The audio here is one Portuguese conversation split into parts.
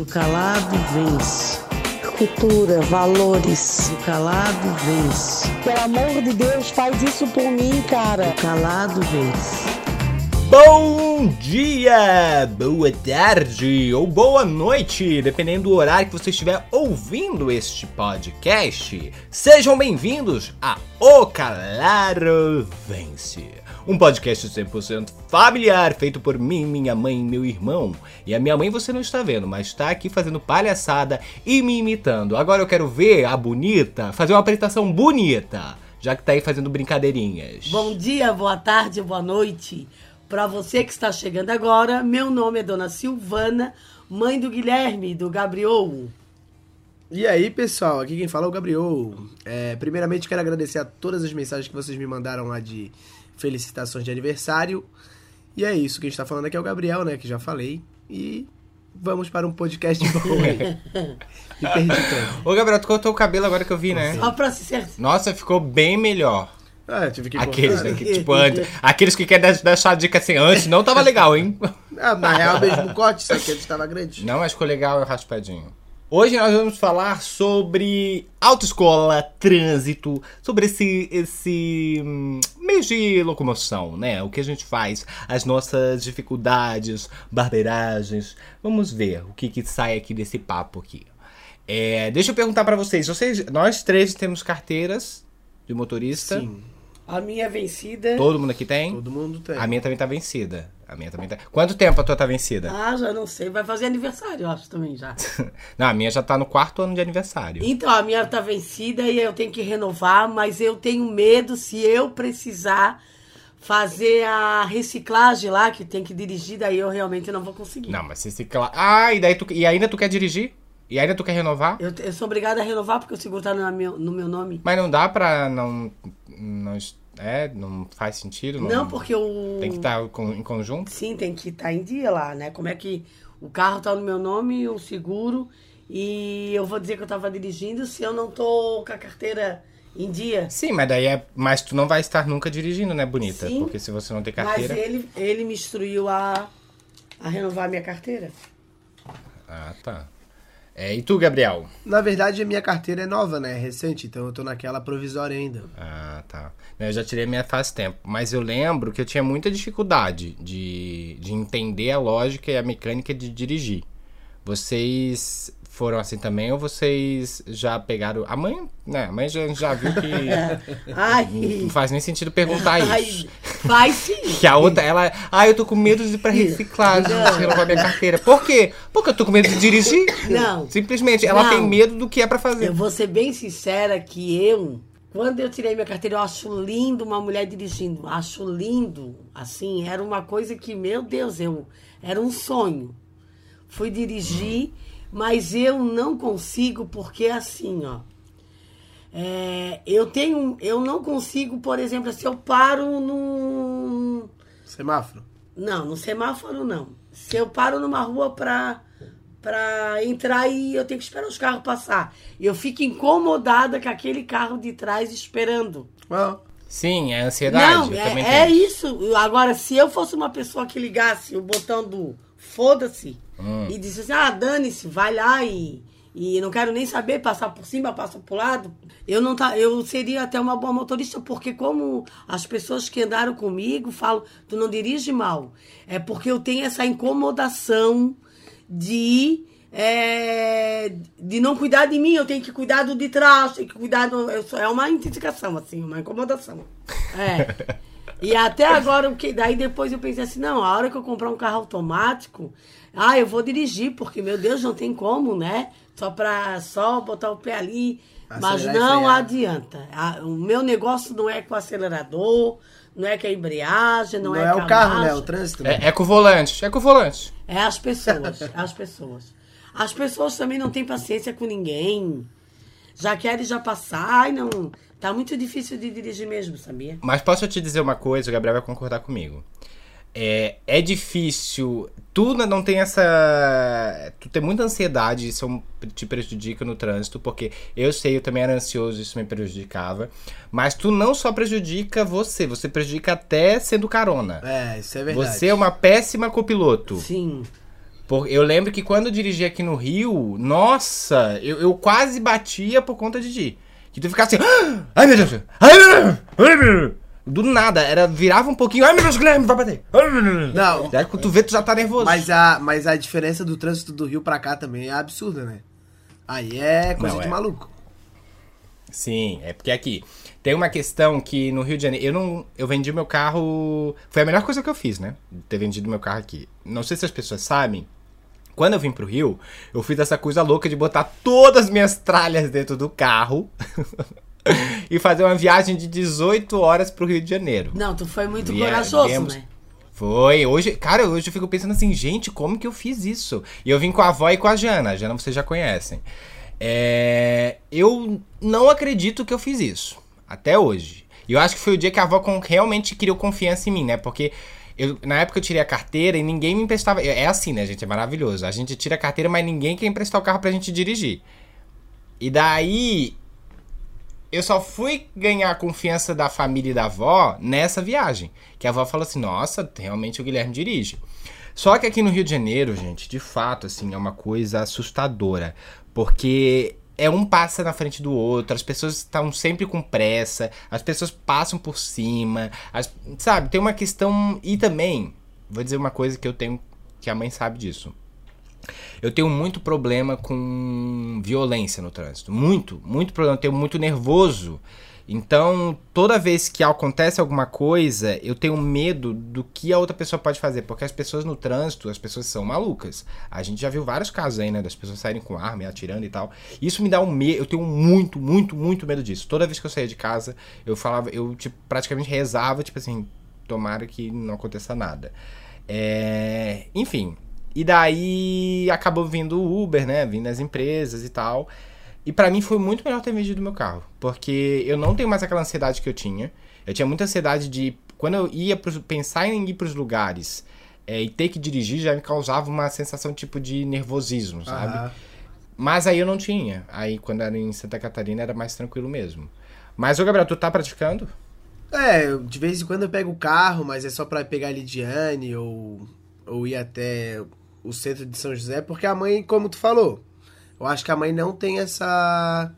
Do calado vence. Cultura, valores. Do calado vence. Pelo amor de Deus, faz isso por mim, cara. Do calado vence. Bom dia, boa tarde ou boa noite, dependendo do horário que você estiver ouvindo este podcast. Sejam bem-vindos a O Calaro Vence, um podcast 100% familiar feito por mim, minha mãe e meu irmão. E a minha mãe você não está vendo, mas está aqui fazendo palhaçada e me imitando. Agora eu quero ver a bonita fazer uma apresentação bonita, já que tá aí fazendo brincadeirinhas. Bom dia, boa tarde, boa noite. Para você que está chegando agora, meu nome é Dona Silvana, mãe do Guilherme, do Gabriel. E aí, pessoal, aqui quem fala é o Gabriel. É, primeiramente, quero agradecer a todas as mensagens que vocês me mandaram lá de felicitações de aniversário. E é isso, quem está falando aqui é o Gabriel, né, que já falei. E vamos para um podcast bom aí. Me perdi tanto. Ô Gabriel, tu cortou o cabelo agora que eu vi, né? Só para se certificar. Nossa, ficou bem melhor. Ah, eu tive que Aqueles, cortar. né, que, tipo, antes, aqueles que querem deixar a dica assim, antes não tava legal, hein? Ah, na real, mesmo corte, só que ele estava grande. Não, mas ficou legal o raspadinho. Hoje nós vamos falar sobre autoescola, trânsito, sobre esse, esse hum, meio de locomoção, né? O que a gente faz, as nossas dificuldades, barbeiragens. Vamos ver o que, que sai aqui desse papo aqui. É, deixa eu perguntar pra vocês, vocês, nós três temos carteiras de motorista. Sim, A minha é vencida. Todo mundo aqui tem? todo mundo tem. A minha também tá vencida. A minha também tá. Quanto tempo a tua tá vencida? Ah, já não sei. Vai fazer aniversário, eu acho também já. Não, a minha já tá no quarto ano de aniversário. Então, a minha tá vencida e eu tenho que renovar, mas eu tenho medo se eu precisar fazer a reciclagem lá, que tem que dirigir, daí eu realmente não vou conseguir. Não, mas cla- Ah, e daí tu e ainda tu quer dirigir? E ainda tu quer renovar? Eu, eu sou obrigada a renovar porque o seguro tá no meu, no meu nome. Mas não dá pra não não é, não faz sentido, não. Não, porque o. tem que estar com- em conjunto. Sim, tem que estar em dia lá, né? Como é que o carro tá no meu nome, o seguro, e eu vou dizer que eu tava dirigindo se eu não tô com a carteira em dia. Sim, mas daí é, mas tu não vai estar nunca dirigindo, né, bonita? Sim. Porque se você não tem Mas carteira. ele, ele me instruiu a, a renovar minha carteira. Ah, tá. É, e tu, Gabriel? Na verdade, a minha carteira é nova, né? É recente, então eu tô naquela provisória ainda. Ah, tá. Não, Eu já tirei a minha faz tempo. Mas eu lembro que eu tinha muita dificuldade de, de entender a lógica e a mecânica de dirigir. Vocês foram assim também ou vocês já pegaram. A mãe, né? A mãe já, já viu que Ai, não faz nem sentido perguntar ai, isso. faz sim. Que a outra, ela. Ah, eu tô com medo de ir pra reciclagem, de renovar minha carteira. Por quê? Porque eu tô com medo de dirigir. Não. Simplesmente, ela Não. tem medo do que é pra fazer. Eu vou ser bem sincera que eu, quando eu tirei minha carteira, eu acho lindo uma mulher dirigindo. Acho lindo. Assim, era uma coisa que, meu Deus, eu era um sonho. Fui dirigir, mas eu não consigo porque assim, ó. é, eu tenho, eu não consigo, por exemplo, se eu paro num Semáforo. não, no semáforo não. Se eu paro numa rua pra, pra entrar e eu tenho que esperar os carros passar. Eu fico incomodada com aquele carro de trás esperando. Ah, Sim, é ansiedade. não, é, é isso. Agora, se eu fosse uma pessoa que ligasse o botão do foda-se Hum. e disse assim, ah, dane-se, vai lá e, e não quero nem saber, passar por cima, passa pro lado, eu não tá, eu seria até uma boa motorista, porque como as pessoas que andaram comigo falam, tu não dirige mal. É porque eu tenho essa incomodação de é, de não cuidar de mim, eu tenho que cuidar do de trás, tenho que cuidar do, eu sou- é uma identificação assim, uma incomodação. É. E até agora, o que daí depois eu pensei assim, não, a hora que eu comprar um carro automático, ah, eu vou dirigir, porque meu Deus, não tem como, né? Só pra só botar o pé ali, mas Acelerar e não adianta. O meu negócio não é com o acelerador, não é com a embreagem, não, não, é, é, com o carro, né? O trânsito. né? É, é com o volante, é com o volante. É as pessoas, é as pessoas. As pessoas também não têm paciência com ninguém. Já querem já passar e não. Tá muito difícil de dirigir mesmo, sabia? Mas posso te dizer uma coisa, o Gabriel vai concordar comigo. É, é difícil. Tu não- tem essa. Tu tem muita ansiedade, isso é te prejudica no trânsito, porque eu sei, eu também era ansioso, isso me prejudicava. Mas tu não só prejudica você, você prejudica até sendo carona. É, isso é verdade. Você é uma péssima copiloto. Sim. Eu lembro que quando eu dirigi aqui no Rio, nossa, eu, eu quase batia por conta de ti. Que tu ficava assim, "Ah, ai meu Deus, ai meu Deus, ai meu Deus. Do nada, era, virava um pouquinho, ai meu Deus, Guilherme, vai bater. Não. Daí quando tu vê, tu já tá nervoso. Mas a, mas a diferença do trânsito do Rio pra cá também é absurda, né? Aí é coisa Não, de é. maluco. Sim, é porque aqui tem uma questão que no Rio de Janeiro, eu não, eu vendi meu carro, foi a melhor coisa que eu fiz, né? Ter vendido meu carro aqui. Não sei se as pessoas sabem, quando eu vim pro Rio, eu fiz essa coisa louca de botar todas as minhas tralhas dentro do carro e fazer uma viagem de 18 horas pro Rio de Janeiro. Não, tu foi muito Vie- corajoso, viemos- né? Foi, hoje, cara, hoje eu fico pensando assim, gente, como que eu fiz isso? E eu vim com a avó e com a Jana, a Jana vocês já conhecem. É, eu não acredito que eu fiz isso, até hoje. E eu acho que foi o dia que a avó realmente criou confiança em mim, né? Porque eu, na época eu tirei a carteira e ninguém me emprestava. É assim, né, gente? É maravilhoso. A gente tira a carteira, mas ninguém quer emprestar o carro pra gente dirigir. E daí eu só fui ganhar a confiança da família e da avó nessa viagem. Que a avó falou assim: nossa, realmente o Guilherme dirige. Só que aqui no Rio de Janeiro, gente, de fato, assim, é uma coisa assustadora. Porque é um passa na frente do outro, as pessoas estão sempre com pressa, as pessoas passam por cima, as- sabe? Tem uma questão. E também, vou dizer uma coisa que eu tenho, que a mãe sabe disso. Eu tenho muito problema com violência no trânsito. Muito, muito problema. Eu tenho muito nervoso. Então, toda vez que acontece alguma coisa, eu tenho medo do que a outra pessoa pode fazer. Porque as pessoas no trânsito, as pessoas são malucas. A gente já viu vários casos aí, né? Das pessoas saírem com arma e atirando e tal. Isso me dá um medo. Eu tenho muito, muito, muito medo disso. Toda vez que eu saía de casa, eu falava, eu tipo, praticamente rezava, tipo assim, tomara que não aconteça nada. É, Enfim. E daí acabou vindo o Uber, né? Vindo as empresas e tal. E pra mim foi muito melhor ter vendido meu carro. Porque eu não tenho mais aquela ansiedade que eu tinha. Eu tinha muita ansiedade de. Quando eu ia pros, pensar em ir pros lugares é, e ter que dirigir, já me causava uma sensação tipo de nervosismo, sabe? Mas aí eu não tinha. Aí quando era em Santa Catarina era mais tranquilo mesmo. Mas, ô Gabriel, tu tá praticando? É, de vez em quando eu pego o carro, mas é só pra pegar a Lidiane ou, ou ir até o centro de São José, porque a mãe, como tu falou, eu acho que a mãe não tem essa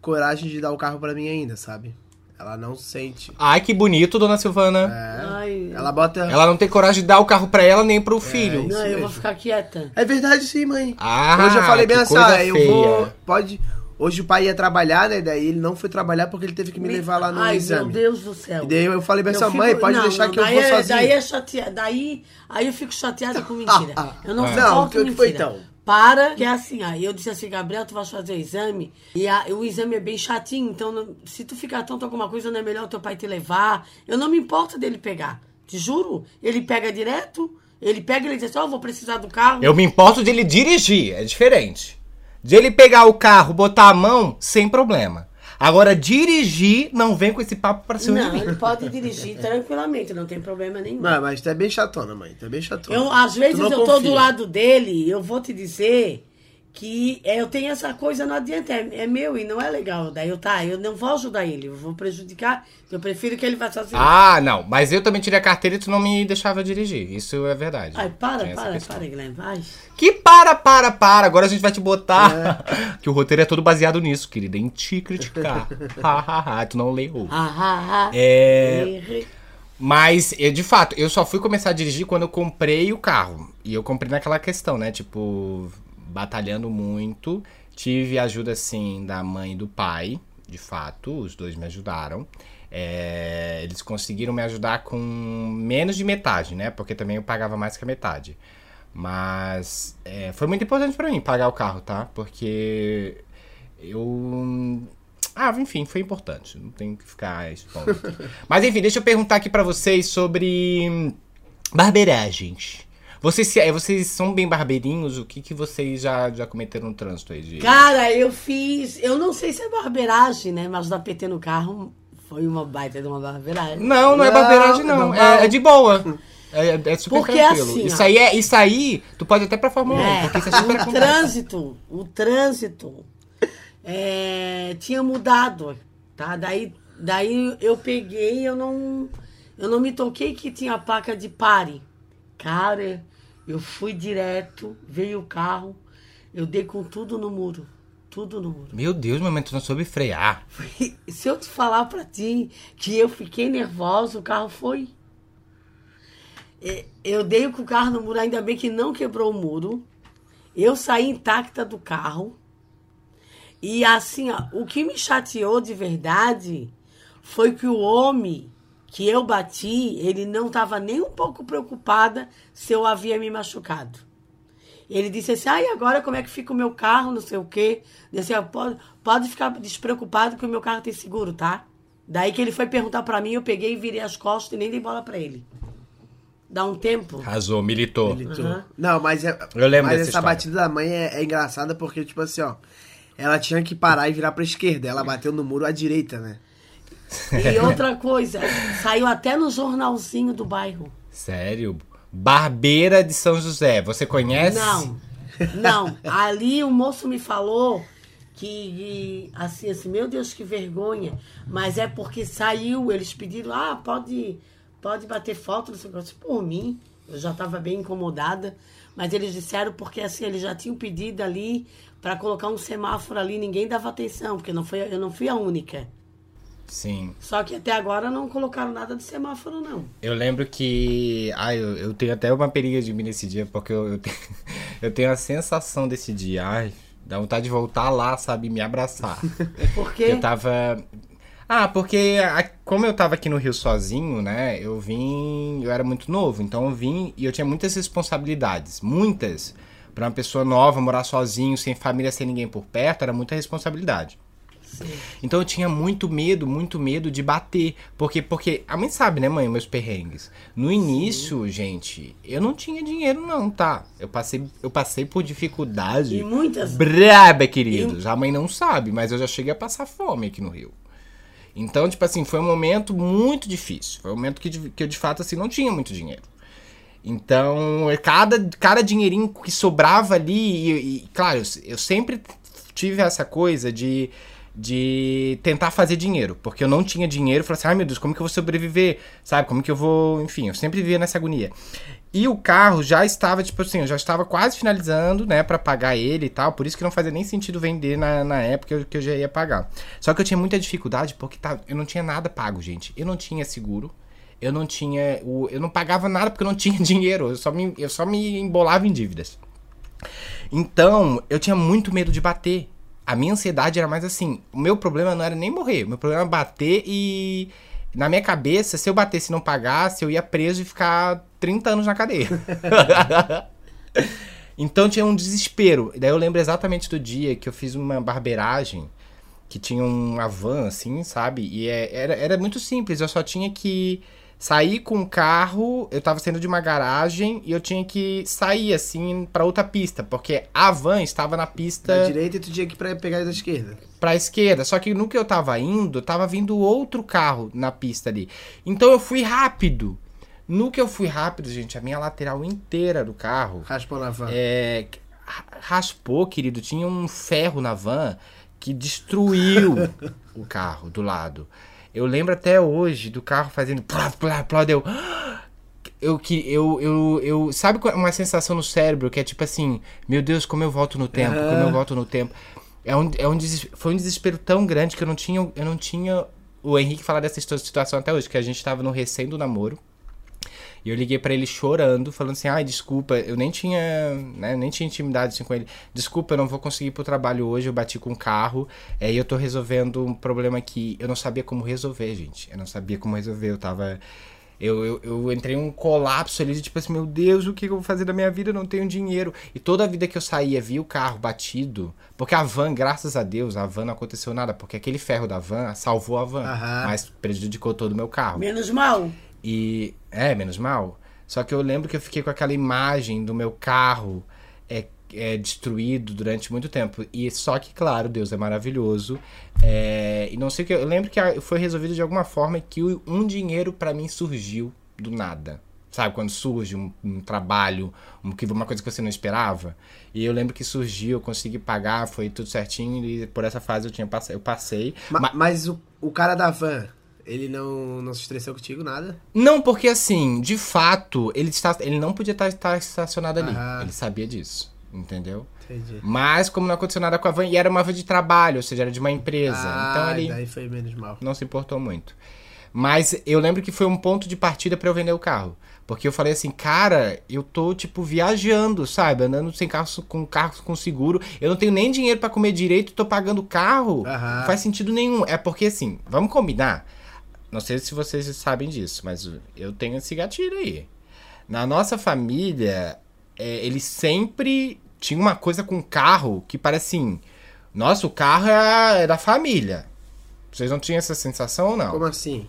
coragem de dar o carro pra mim ainda, sabe? Ela não sente. Ai, que bonito, dona Silvana. É, Ai, ela bota. Ela não tem coragem de dar o carro pra ela nem pro filho. isso não, eu vou ficar quieta. É verdade sim, mãe. Ah, Hoje eu falei bem assim, ah, eu vou. Pode. Hoje o pai ia trabalhar, né? Daí ele não foi trabalhar porque ele teve que me levar lá no Ai, exame. meu Deus do céu. E daí eu falei Eu ó, mãe, pode não, deixar não, que eu vou é- sozinho. Daí é chateada. Daí aí eu fico chateada com mentira. Eu não Não, suporto o que- que mentira. foi então? Para, que é assim, aí eu disse assim, Gabriel, tu vai fazer o exame, e a- o exame é bem chatinho, então não- se tu ficar tonto alguma coisa, não é melhor o teu pai te levar. Eu não me importo dele pegar, te juro. Ele pega direto, ele pega e ele diz assim, ó, vou precisar do carro. Eu me importo de ele dirigir, é diferente. De ele pegar o carro, botar a mão, sem problema. Agora, dirigir, não vem com esse papo pra cima Não, de mim. ele pode dirigir tranquilamente, não tem problema nenhum. Não, mas tu é bem chatona, mãe. Tu é bem chatona. Eu, às vezes eu tô confia. do lado dele, eu vou te dizer que é, eu tenho essa coisa, não adianta, é, é meu e não é legal. Daí eu, tá, eu não vou ajudar ele, eu vou prejudicar, eu prefiro que ele vá sozinho. Ah, não. Mas eu também tirei a carteira e tu não me deixava dirigir. Isso é verdade. Ai, para, para, questão. para, Guilherme, vai. Que para, para, para. Agora a gente vai te botar. que o roteiro é todo baseado nisso, querida. Em te criticar. Ha, ha, ha. Tu não leu. Ah, ah, ah. É. Mas, eu, de fato, eu só fui começar a dirigir quando eu comprei o carro. E eu comprei naquela questão, né? Tipo, batalhando muito. Tive ajuda, assim, da mãe e do pai. De fato, os dois me ajudaram. É, eles conseguiram me ajudar com menos de metade, né? Porque também eu pagava mais que a metade. Mas é, foi muito importante pra mim pagar o carro, tá? Porque eu ah, enfim, foi importante. Não tem que ficar expondo. Mas enfim, deixa eu perguntar aqui pra vocês sobre barbeiragens. Vocês, se- eh, vocês são bem barbeirinhos? O que, que vocês já, já cometeram no trânsito aí? De... Cara, eu fiz, eu não sei se é barbeiragem, né? Mas dar PT no carro foi uma baita de uma barbeiragem. Não, não é Não, barbeiragem, é não. normal. É, é de boa. É, é super Porque tranquilo. assim, isso ó. aí é. Isso aí, tu pode até pra Fórmula 1, É, porque isso é super o acontece. trânsito, o trânsito é, tinha mudado, tá? Daí, daí eu peguei, eu não, eu não me toquei que tinha a placa de pare. Cara, Eu fui direto, veio o carro, eu dei com tudo no muro. Tudo no muro. Meu Deus, mamãe, tu não soube frear. Se eu te falar pra ti que eu fiquei nervosa, o carro foi. É, Eu dei com o carro no muro, ainda bem que não quebrou o muro. Eu saí intacta do carro. E assim, ó, o que me chateou de verdade foi que o homem que eu bati, ele não estava nem um pouco preocupada se eu havia me machucado. Ele disse assim, ah, e agora como é que fica o meu carro, não sei o quê. Eu disse, "Ah, pode, pode ficar despreocupado que o meu carro tem seguro, tá? Daí que ele foi perguntar pra mim, eu peguei e virei as costas e nem dei bola pra ele. Dá um tempo. Arrasou, militou. Militou. Aham. Não, mas, é, Eu lembro mas essa história. batida da mãe é, é engraçada porque, tipo assim, ó. Ela tinha que parar e virar pra esquerda. Ela bateu no muro à direita, né? E outra coisa, saiu até no jornalzinho do bairro. Sério? Barbeira de São José, você conhece? Não, não. Ali o moço me falou que, assim, assim, meu Deus, que vergonha. Mas é porque saiu, eles pediram, ah, pode, pode bater foto, não sei o que. Por mim, eu já estava bem incomodada. Mas eles disseram porque, assim, eles já tinham pedido ali para colocar um semáforo ali, ninguém dava atenção, porque não foi, eu não fui a única. Sim. Só que até agora não colocaram nada de semáforo, não. Eu lembro que. Ai, eu, eu tenho até uma periga de mim nesse dia, porque eu, eu, tenho, eu tenho a sensação desse dia. Ai, dá vontade de voltar lá, sabe? Me abraçar. Porque Eu tava. Ah, porque a- como eu tava aqui no Rio sozinho, né? Eu vim. Eu era muito novo, então eu vim e eu tinha muitas responsabilidades. Muitas. Pra uma pessoa nova, morar sozinho, sem família, sem ninguém por perto, era muita responsabilidade. Então eu tinha muito medo, muito medo de bater. Porque, porque a mãe sabe, né, mãe, meus perrengues. No início, gente, eu não tinha dinheiro, não, tá? Eu passei, eu passei por dificuldade. E muitas- Braba, queridos. A mãe não sabe, mas eu já cheguei a passar fome aqui no Rio. Então, tipo assim, foi um momento muito difícil. Foi um momento que, que eu, de fato, assim, não tinha muito dinheiro. Então, é cada, cada dinheirinho que sobrava ali, e, e, claro, eu, eu sempre tive essa coisa de, de tentar fazer dinheiro, porque eu não tinha dinheiro, eu falei assim, ai meu Deus, como que eu vou sobreviver, sabe, como que eu vou, enfim, eu sempre vivia nessa agonia. E o carro já estava, tipo assim, eu já estava quase finalizando, né, pra pagar ele e tal, por isso que não fazia nem sentido vender na, na época que eu, que eu já ia pagar. Só que eu tinha muita dificuldade porque tá, eu não tinha nada pago, gente. Eu não tinha seguro, eu não tinha. O, eu não pagava nada porque eu não tinha dinheiro. Eu só me, eu só me embolava em dívidas. Então, eu tinha muito medo de bater. A minha ansiedade era mais assim. O meu problema não era nem morrer. O meu problema era bater e. Na minha cabeça, se eu batesse e não pagasse, eu ia preso e ficar 30 anos na cadeia. então tinha um desespero. Daí eu lembro exatamente do dia que eu fiz uma barbeiragem que tinha uma van, assim, sabe? E é- era, era muito simples, eu só tinha que sair com o carro, eu tava saindo de uma garagem e eu tinha que sair, assim, pra outra pista, porque a van estava na Da pista direita e tu tinha que pra pegar da esquerda. pra esquerda. Só que no que eu tava indo, tava vindo outro carro na pista ali. Então eu fui rápido. No que eu fui rápido, gente, a minha lateral inteira do carro Raspou na van. é, ra- raspou, querido. Tinha um ferro na van que destruiu o carro do lado. Eu lembro até hoje do carro fazendo plá, plá, plá, deu. Eu que eu, eu, eu sabe qual- uma sensação no cérebro que é tipo assim, meu Deus, como eu volto no tempo, como eu volto no tempo. É um, é um foi um desespero tão grande que eu não tinha, eu não tinha o Henrique falar dessa situa- situação até hoje, que a gente tava no recém do namoro. E eu liguei pra ele chorando, falando assim: ai, desculpa, eu nem tinha, né, nem tinha intimidade assim com ele. Desculpa, eu não vou conseguir ir pro trabalho hoje, eu bati com o carro. É, e eu tô resolvendo um problema que eu não sabia como resolver, gente. Eu não sabia como resolver, eu tava. Eu, eu, eu entrei em um colapso ali, de tipo assim, meu Deus, o que eu vou fazer da minha vida? Eu não tenho dinheiro. E toda a vida que eu saía, via o carro batido, porque a van, graças a Deus, a van não aconteceu nada, porque aquele ferro da van salvou a van, Aham. mas prejudicou todo o meu carro. Menos mal. E. É, menos mal. Só que eu lembro que eu fiquei com aquela imagem do meu carro é, é, destruído durante muito tempo. E só que, claro, Deus é maravilhoso. É, e não sei o que. Eu lembro que foi resolvido de alguma forma que um dinheiro pra mim surgiu do nada. Sabe, quando surge um, um trabalho, um, uma coisa que você não esperava. E eu lembro que surgiu, eu consegui pagar, foi tudo certinho. E por essa fase eu tinha passado, eu passei. Ma- Ma- Mas o, o cara da van, Ele não, não se estressou contigo, nada? Não, porque assim, de fato, ele, está, ele não podia estar, estar estacionado ali. Aham. Ele sabia disso, entendeu? Entendi. Mas como não aconteceu nada com a van, e era uma van de trabalho, ou seja, era de uma empresa. ah, então ele daí foi menos mal. não se importou muito. Mas eu lembro que foi um ponto de partida pra eu vender o carro. Porque eu falei assim, cara, eu tô, tipo, viajando, sabe? Andando sem carro, com carro com seguro. Eu não tenho nem dinheiro pra comer direito, tô pagando carro. Aham. Não faz sentido nenhum. É porque, assim, vamos combinar. Não sei se vocês sabem disso, mas eu tenho esse gatilho aí. Na nossa família, é, eles sempre tinham uma coisa com carro que parece assim. Nossa, o carro é, é da família. Vocês não tinham essa sensação ou não? Como assim?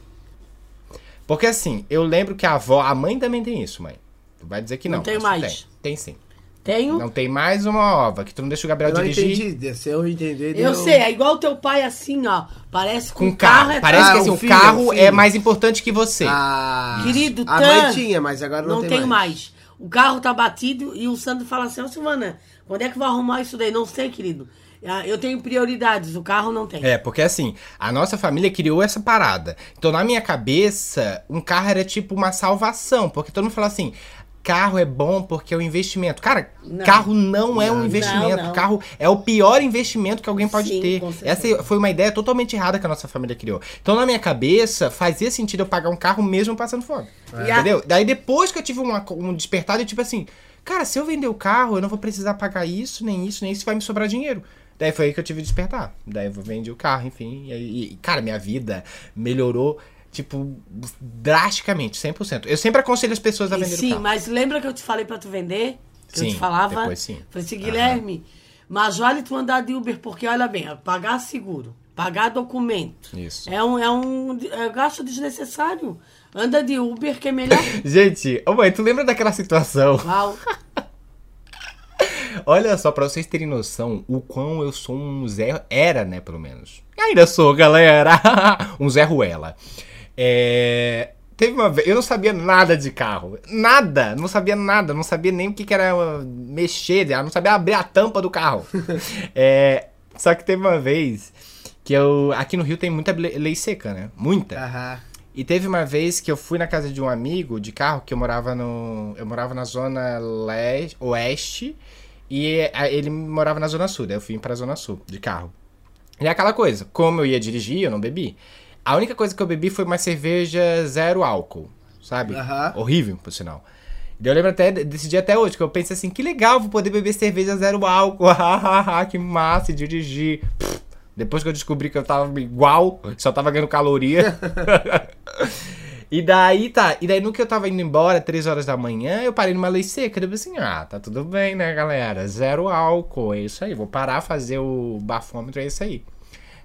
Porque assim, eu lembro que a avó, a mãe também tem isso, mãe. Tu vai dizer que não. Não tem mais. Tem, tem sim. Tenho. Não tem mais uma ova, que tu não deixa o Gabriel Eu não dirigir entendi. Se eu entender, Eu deu- sei, é igual teu pai assim, ó. Parece com com carro. é Parece Ah, que assim, o filho, carro é filho. mais importante que você. Ah, Querido, a Tan, mãe tinha, mas agora não, não tem mais. mais. O carro tá batido e o Sandro fala assim, ô Silvana, quando é que vai arrumar isso daí? Não sei, querido. Ah, Eu tenho prioridades, o carro não tem. É, porque assim, a nossa família criou essa parada. Então, na minha cabeça, um carro era tipo uma salvação. Porque todo mundo fala assim. Carro é bom porque é um investimento. Cara, Não. carro não é um Não, investimento. não, não. Carro é o pior investimento que alguém pode Sim, ter. Essa foi uma ideia totalmente errada que a nossa família criou. Então, na minha cabeça, fazia sentido eu pagar um carro mesmo passando fome. A- Entendeu? Daí, depois que eu tive uma- um despertado, eu tipo assim, cara, se eu vender o carro, eu não vou precisar pagar isso, nem isso, nem isso, vai me sobrar dinheiro. Daí foi aí que eu tive que despertar. Daí eu vendi o carro, enfim. E, aí- e, cara, minha vida melhorou, tipo, drasticamente, 100%. Eu sempre aconselho as pessoas a vender o sim, carro. mas lembra que eu te falei pra tu vender? Que eu Sim, te falava? depois sim. Falei assim, Guilherme, mas vale tu andar de Uber, porque olha bem, pagar seguro, pagar documento. Isso. É um, é um é gasto desnecessário. Anda de Uber que é melhor. Gente, ô mãe, tu lembra daquela situação? Val. Olha só, pra vocês terem noção, o quão eu sou um Zé. Era, né, pelo menos. Ainda sou, galera. um Zé Ruela. É. Teve uma vez. Eu não sabia nada de carro. Nada. Não sabia nada. Não sabia nem o que, que era uh, mexer. eu Não sabia abrir a tampa do carro. É, Só que teve uma vez que eu. Aqui no Rio tem muita le- lei seca, né? Muita. Aham. E teve uma vez que eu fui na casa de um amigo de carro, que eu morava no. Eu morava na zona leste, oeste e ele morava na zona sul. Daí eu fui pra zona sul de carro. E é aquela coisa, como eu ia dirigir, eu não bebi. A única coisa que eu bebi foi uma cerveja zero álcool, sabe? Horrível, por sinal. Eu lembro até desse dia até hoje, que eu pensei assim, que legal, vou poder beber cerveja zero álcool, que massa, e dirigir. Pff, Depois que eu descobri que eu tava igual, só tava ganhando caloria. e daí, tá, e daí no que eu tava indo embora, três horas da manhã, eu parei numa lei seca, eu assim, ah, tá tudo bem, né, galera, zero álcool, é isso aí, vou parar, fazer o bafômetro, é isso aí.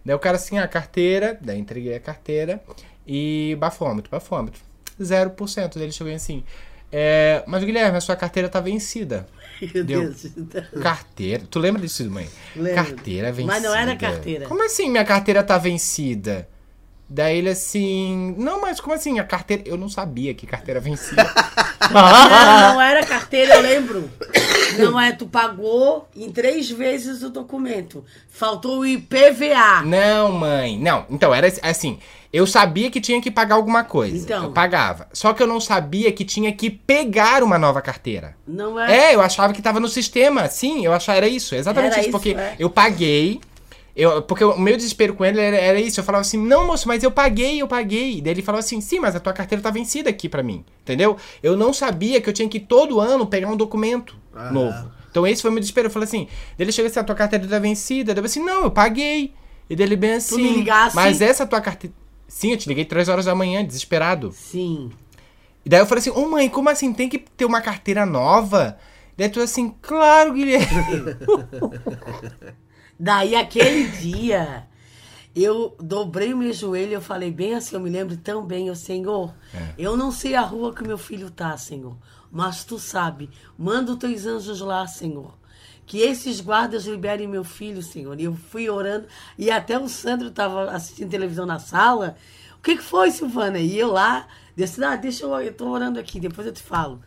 Daí o cara assim, a carteira, daí entreguei a carteira e bafômetro, bafômetro. 0%. Daí ele chegou assim, é, mas Guilherme, a sua carteira tá vencida. Meu Deu. Deus. Carteira, tu lembra disso, mãe? Lembro. Carteira vencida. Mas não era carteira. Como assim minha carteira tá vencida? Daí ele assim, não, mas como assim a carteira? Eu não sabia que carteira vencia. Não, não era carteira, eu lembro. Não é, tu pagou em três vezes o documento. Faltou o IPVA. Não, mãe. Não, então era assim. Eu sabia que tinha que pagar alguma coisa. Então. Eu pagava. Só que eu não sabia que tinha que pegar uma nova carteira. Não é? É, eu achava que tava no sistema. Sim, eu achava era isso. Exatamente Era isso. isso, Porque é. eu paguei. Eu, porque o meu desespero com ele era, era isso. Eu falava assim, não, moço, mas eu paguei, eu paguei. Daí ele falava assim, sim, mas a tua carteira tá vencida aqui pra mim. Entendeu? Eu não sabia que eu tinha que todo ano pegar um documento Ah. novo. Então esse foi o meu desespero. Eu falei assim, daí ele chega assim, a tua carteira tá vencida. Daí eu falei assim, não, eu paguei. E daí ele bem assim, me ligasse? mas essa tua carteira... Sim, eu te liguei três horas da manhã, desesperado. Sim. E daí eu falei assim, ô mãe, como assim? Tem que ter uma carteira nova? Daí tu assim, claro, Guilherme. Daí aquele dia, eu dobrei o meu joelho, eu falei bem assim, eu me lembro tão bem, eu, Senhor, eu não sei a rua que meu filho tá, Senhor, mas tu sabe, manda os teus anjos lá, Senhor. Que esses guardas liberem meu filho, Senhor. E eu fui orando, e até o Sandro estava assistindo televisão na sala. O que, que foi, Silvana? E eu lá, disse, ah, deixa eu, eu tô orando aqui, depois eu te falo.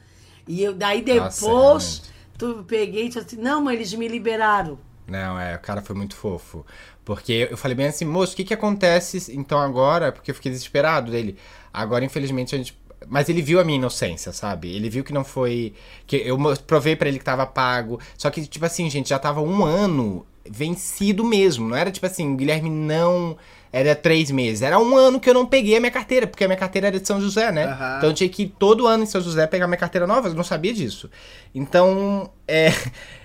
E eu, daí Nossa, depois, tu peguei e disse assim, não, mas eles me liberaram. Não, é, o cara foi muito fofo. Porque eu falei bem assim, moço, o que que acontece então agora? Porque eu fiquei desesperado dele. Agora, infelizmente, a gente. Mas ele viu a minha inocência, sabe? Ele viu que não foi. que Eu provei pra ele que tava pago. Só que, tipo assim, gente, já tava um ano vencido mesmo. Não era tipo assim, o Guilherme não. Era três meses. Era um ano que eu não peguei a minha carteira, porque a minha carteira era de São José, né? Aham. Então eu tinha que ir todo ano em São José pegar minha carteira nova. Eu não sabia disso. Então, é.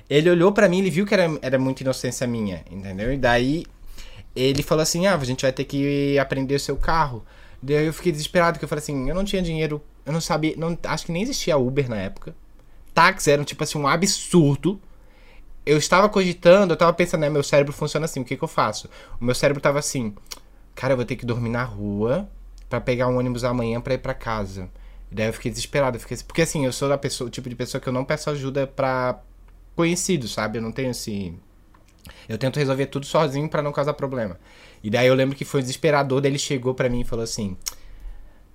Ele olhou pra mim, ele viu que era, era muita inocência minha, entendeu? E daí ele falou assim: ah, a gente vai ter que aprender o seu carro. Daí eu fiquei desesperado, porque eu falei assim: eu não tinha dinheiro, eu não sabia, não, acho que nem existia Uber na época. Táxis eram tipo assim um absurdo. Eu estava cogitando, eu tava pensando, né, meu cérebro funciona assim, o que que eu faço? O meu cérebro tava assim: cara, eu vou ter que dormir na rua pra pegar um ônibus amanhã pra ir pra casa. Daí eu fiquei desesperado, eu fiquei, porque assim, eu sou da pessoa, o tipo de pessoa que eu não peço ajuda pra conhecidos, sabe? Eu não tenho esse eu tento resolver tudo sozinho pra não causar problema. E daí eu lembro que foi desesperador, daí ele chegou pra mim e falou assim: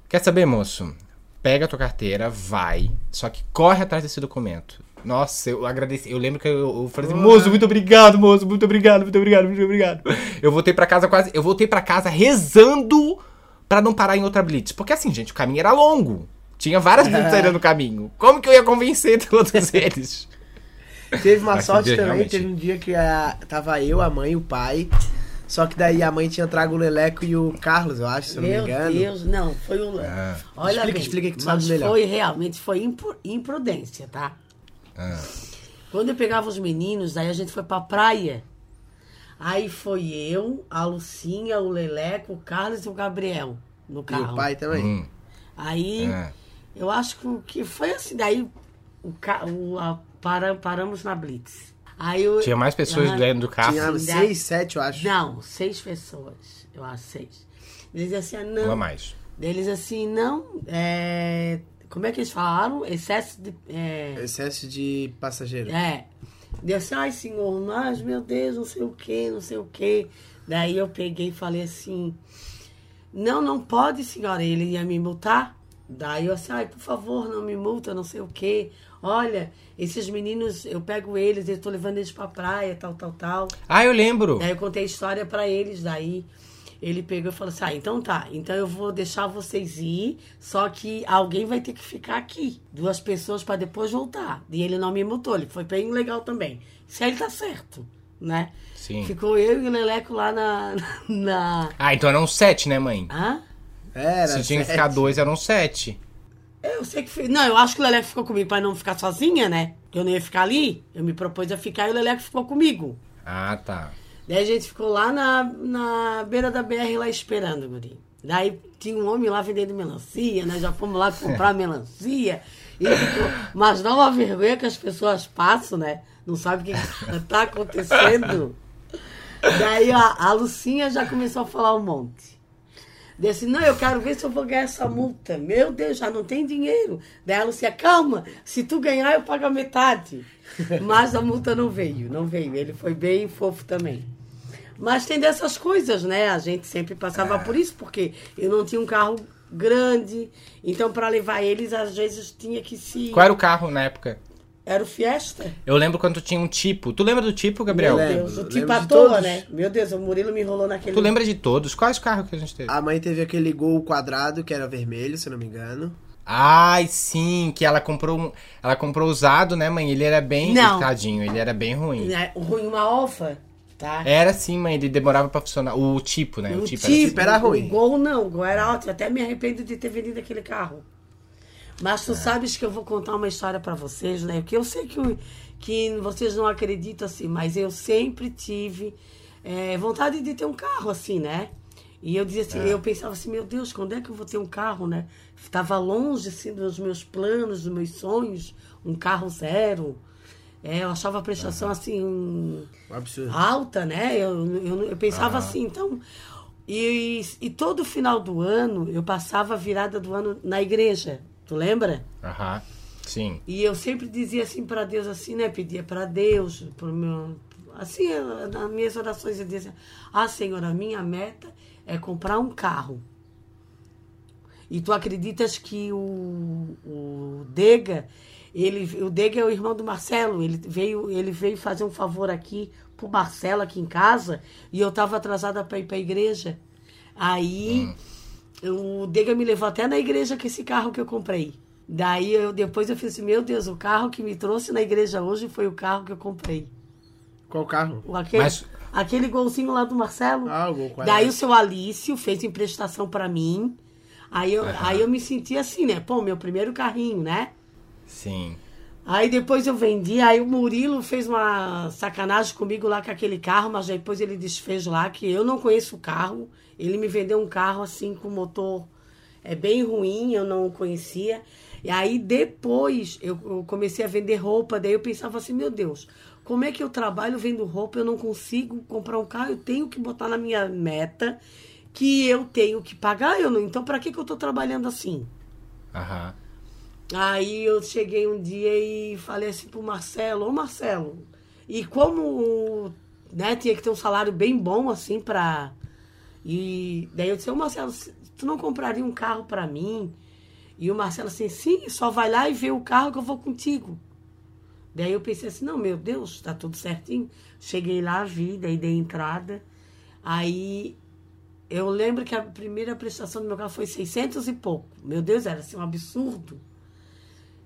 Quer saber, moço? Pega a tua carteira, vai, só que corre atrás desse documento. Nossa, eu agradeci. Eu lembro que eu, eu falei assim, moço, muito obrigado, moço, muito obrigado, muito obrigado, muito obrigado. Eu voltei pra casa quase. Eu voltei pra casa rezando pra não parar em outra blitz. Porque assim, gente, o caminho era longo. Tinha várias blitz ainda no caminho. Como que eu ia convencer todos eles? Teve uma sorte também, realmente. teve um dia que a, tava eu, a mãe e o pai. Só que daí a mãe tinha trago o Leleco e o Carlos, eu acho, se eu não Meu me engano. Deus, não, foi o. Ah. Olha Explica, bem, explica que tu mas sabe melhor. foi realmente, foi impru- imprudência, tá? Ah. Quando eu pegava os meninos, aí a gente foi pra praia. Aí foi eu, a Lucinha, o Leleco, o Carlos e o Gabriel no E carro. o pai também. Hum, Aí ah. eu acho que, foi assim, daí o, o- a- para, paramos na Blitz. Aí eu, Tinha mais pessoas Aham. dentro do carro. Tinha seis, sete, eu acho. Não, seis pessoas. Eu acho seis. Eles diziam assim, ah, Ou a não. mais. Eles assim, não. É, como é que eles falaram? Excesso de. É, Excesso de passageiro. é. Deu assim, ai senhor, mas meu Deus, não sei o que, não sei o que. Daí eu peguei e falei assim, não, não pode, senhora, ele ia me multar. Daí eu assim, ai, por favor, não me multa, não sei o que. Olha, esses meninos, eu pego eles, eu tô levando eles pra praia, tal, tal, tal. Ah, eu lembro. Daí eu contei a história pra eles, daí ele pegou e falou assim: ah, então tá, então eu vou deixar vocês ir, só que alguém vai ter que ficar aqui. Duas pessoas pra depois voltar. E ele não me multou, ele foi bem legal também. Isso aí tá certo, né? Sim. Ficou eu e o Leleco lá na. na... Ah, então eram sete, né, mãe? Hã? Era, Se tinha que ficar dois, eram sete. Eu sei que. Não, eu acho que o Leleco ficou comigo pra não ficar sozinha, né? Eu não ia ficar ali. Eu me propus a ficar e o Leleco ficou comigo. Ah, tá. Daí a gente ficou lá na, na beira da BR lá esperando, guri. Daí tinha um homem lá vendendo melancia, nós já fomos lá comprar melancia. E ficou, mas dá uma vergonha que as pessoas passam, né? Não sabem o que tá acontecendo. Daí a, a Lucinha já começou a falar um monte. Assim, não, eu quero ver se eu vou ganhar essa multa. Meu Deus, já não tem dinheiro. Daí a Lucia, calma, se tu ganhar, eu pago a metade. Mas a multa não veio, não veio. Ele foi bem fofo também. Mas tem dessas coisas, né? A gente sempre passava por isso, porque eu não tinha um carro grande. Então, para levar eles, às vezes tinha que se. Qual era o carro na época? Era o Fiesta? Eu lembro quando tinha um tipo. Tu lembra do tipo, Gabriel? Meu Deus, o tipo à toa, todos. né? Meu Deus, o Murilo me enrolou naquele. Tu lembra de todos? Quais carros que a gente teve? A mãe teve aquele gol quadrado que era vermelho, se eu não me engano. Ai, sim, que ela comprou um, ela comprou usado, né, mãe? Ele era bem Não. tadinho, ele era bem ruim. Né, O ruim, uma alfa, tá? Era sim, mãe, ele demorava pra funcionar. O tipo, né? O, O tipo, tipo, era tipo era ruim. O gol não, o gol era alto. Eu até me arrependo de ter vendido aquele carro. Mas É. tu sabes que eu vou contar uma história pra vocês, né? Porque eu sei que, que vocês não acreditam assim, mas eu sempre tive é, vontade de ter um carro assim, né? E eu dizia assim, eu pensava assim, meu Deus, quando é que eu vou ter um carro, né? Estava longe assim dos meus planos, dos meus sonhos, um carro zero. É, eu achava a prestação assim um- alta, né? Eu, eu, eu pensava assim, então. E, e todo final do ano eu passava a virada do ano na igreja. Tu lembra? Aham. Sim. E eu sempre dizia assim para Deus, assim, né? Pedia para Deus, pro meu. Assim, nas minhas orações eu dizia assim, ah, Senhor, a minha meta é comprar um carro. E tu acreditas que o, o Dega, ele, o Dega é o irmão do Marcelo, ele veio, ele veio fazer um favor aqui pro Marcelo aqui em casa e eu tava atrasada pra ir pra igreja. Aí o Dega me levou até na igreja com esse carro que eu comprei. Daí eu depois eu fiz assim, meu Deus, o carro que me trouxe na igreja hoje foi o carro que eu comprei. Qual carro? O- Aquele, Mas- aquele golzinho lá do Marcelo. Ah, o Gol. Daí o seu Alício fez emprestação pra mim. Aí eu, aí eu me senti assim, né? Pô, meu primeiro carrinho, né? Sim. Aí depois eu vendi, aí o Murilo fez uma sacanagem comigo lá com aquele carro, mas depois ele desfez lá, que eu não conheço o carro. Ele me vendeu um carro assim com motor é bem ruim, eu não conhecia. E aí depois eu, comecei a vender roupa, daí eu pensava assim, meu Deus, como é que eu trabalho vendo roupa, eu não consigo comprar um carro, eu tenho que botar na minha meta que eu tenho que pagar, eu não, então para que que eu tô trabalhando assim? Aham. Aí eu cheguei um dia e falei assim pro Marcelo, ô Marcelo, e como né, tinha que ter um salário bem bom assim pra. E daí eu disse, ô Marcelo, tu não compraria um carro pra mim? E o Marcelo assim, sim, só vai lá e vê o carro que eu vou contigo. Daí eu pensei assim, não, meu Deus, tá tudo certinho. Cheguei lá, vi, daí dei entrada. Aí eu lembro que a primeira prestação do meu carro foi 600 e pouco. Meu Deus, era assim um absurdo.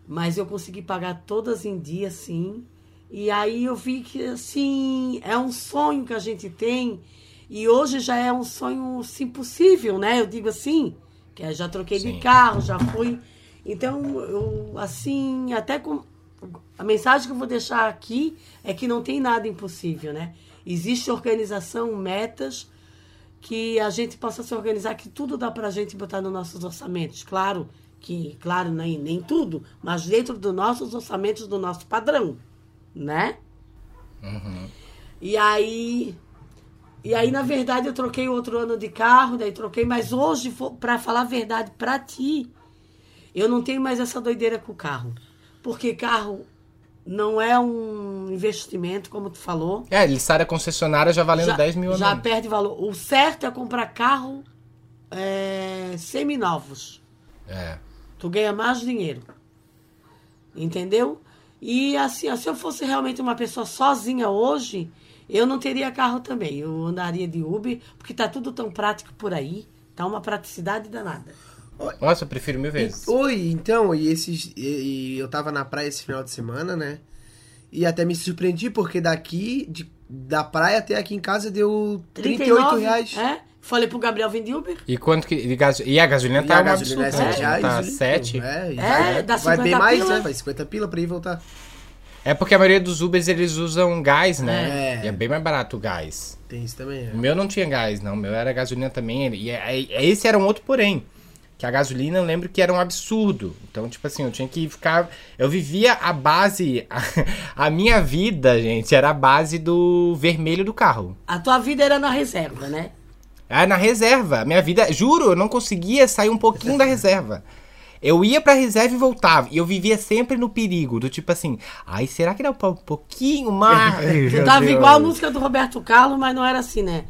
Mas eu consegui pagar todas em dia, sim. E aí eu vi que, assim, é um sonho que a gente tem. E hoje já é um sonho, sim, possível, né? Eu digo assim, que eu já troquei Sim. de carro, já fui. Então, eu, assim, até com. A mensagem que eu vou deixar aqui é que não tem nada impossível, né? Existe organização, metas, que a gente possa se organizar, que tudo dá pra gente botar nos nossos orçamentos. Claro que, claro, nem, nem tudo, mas dentro dos nossos orçamentos, do nosso padrão, né? E aí, e aí, na verdade, eu troquei outro ano de carro, daí troquei, mas hoje, pra falar a verdade pra ti, eu não tenho mais essa doideira com o carro. Porque carro não é um investimento, como tu falou. É, ele sai da concessionária já valendo já, 10 mil Já anos. perde valor. O certo é comprar carro é, seminovos. É. Tu ganha mais dinheiro. Entendeu? E assim, ó, se eu fosse realmente uma pessoa sozinha hoje, eu não teria carro também. Eu andaria de Uber, porque tá tudo tão prático por aí. Tá uma praticidade danada. Nossa, eu prefiro mil vezes. Oi, então, e esses. E, e eu tava na praia esse final de semana, né? E até me surpreendi, porque daqui, de- da praia até aqui em casa, deu 38 39, reais. É? Falei pro Gabriel vender Uber. E quanto que. E, gas- e a gasolina E tá a gasolina é absurdo, 7 né? reais. Tá o litro. 7. É, É, vai, dá vai bem 50 mais, pila. né? Vai 50 pila pra ir e voltar. É porque a maioria dos Ubers eles usam gás, né? É. E é bem mais barato o gás. Tem isso também, O é. meu não tinha gás, não. O meu era gasolina também. E é- é- esse era um outro porém. Que a gasolina eu lembro que era um absurdo. Então, tipo assim, eu tinha que ficar. Eu vivia a base. A, minha vida, gente, era a base do vermelho do carro. A tua vida era na reserva, né? Ah, na reserva. Minha vida, juro, eu não conseguia sair um pouquinho da reserva. Eu ia pra reserva e voltava. E eu vivia sempre no perigo, do tipo assim, ai, será que dá um pouquinho mais? Tu tava igual a música do Roberto Carlos, mas não era assim, né?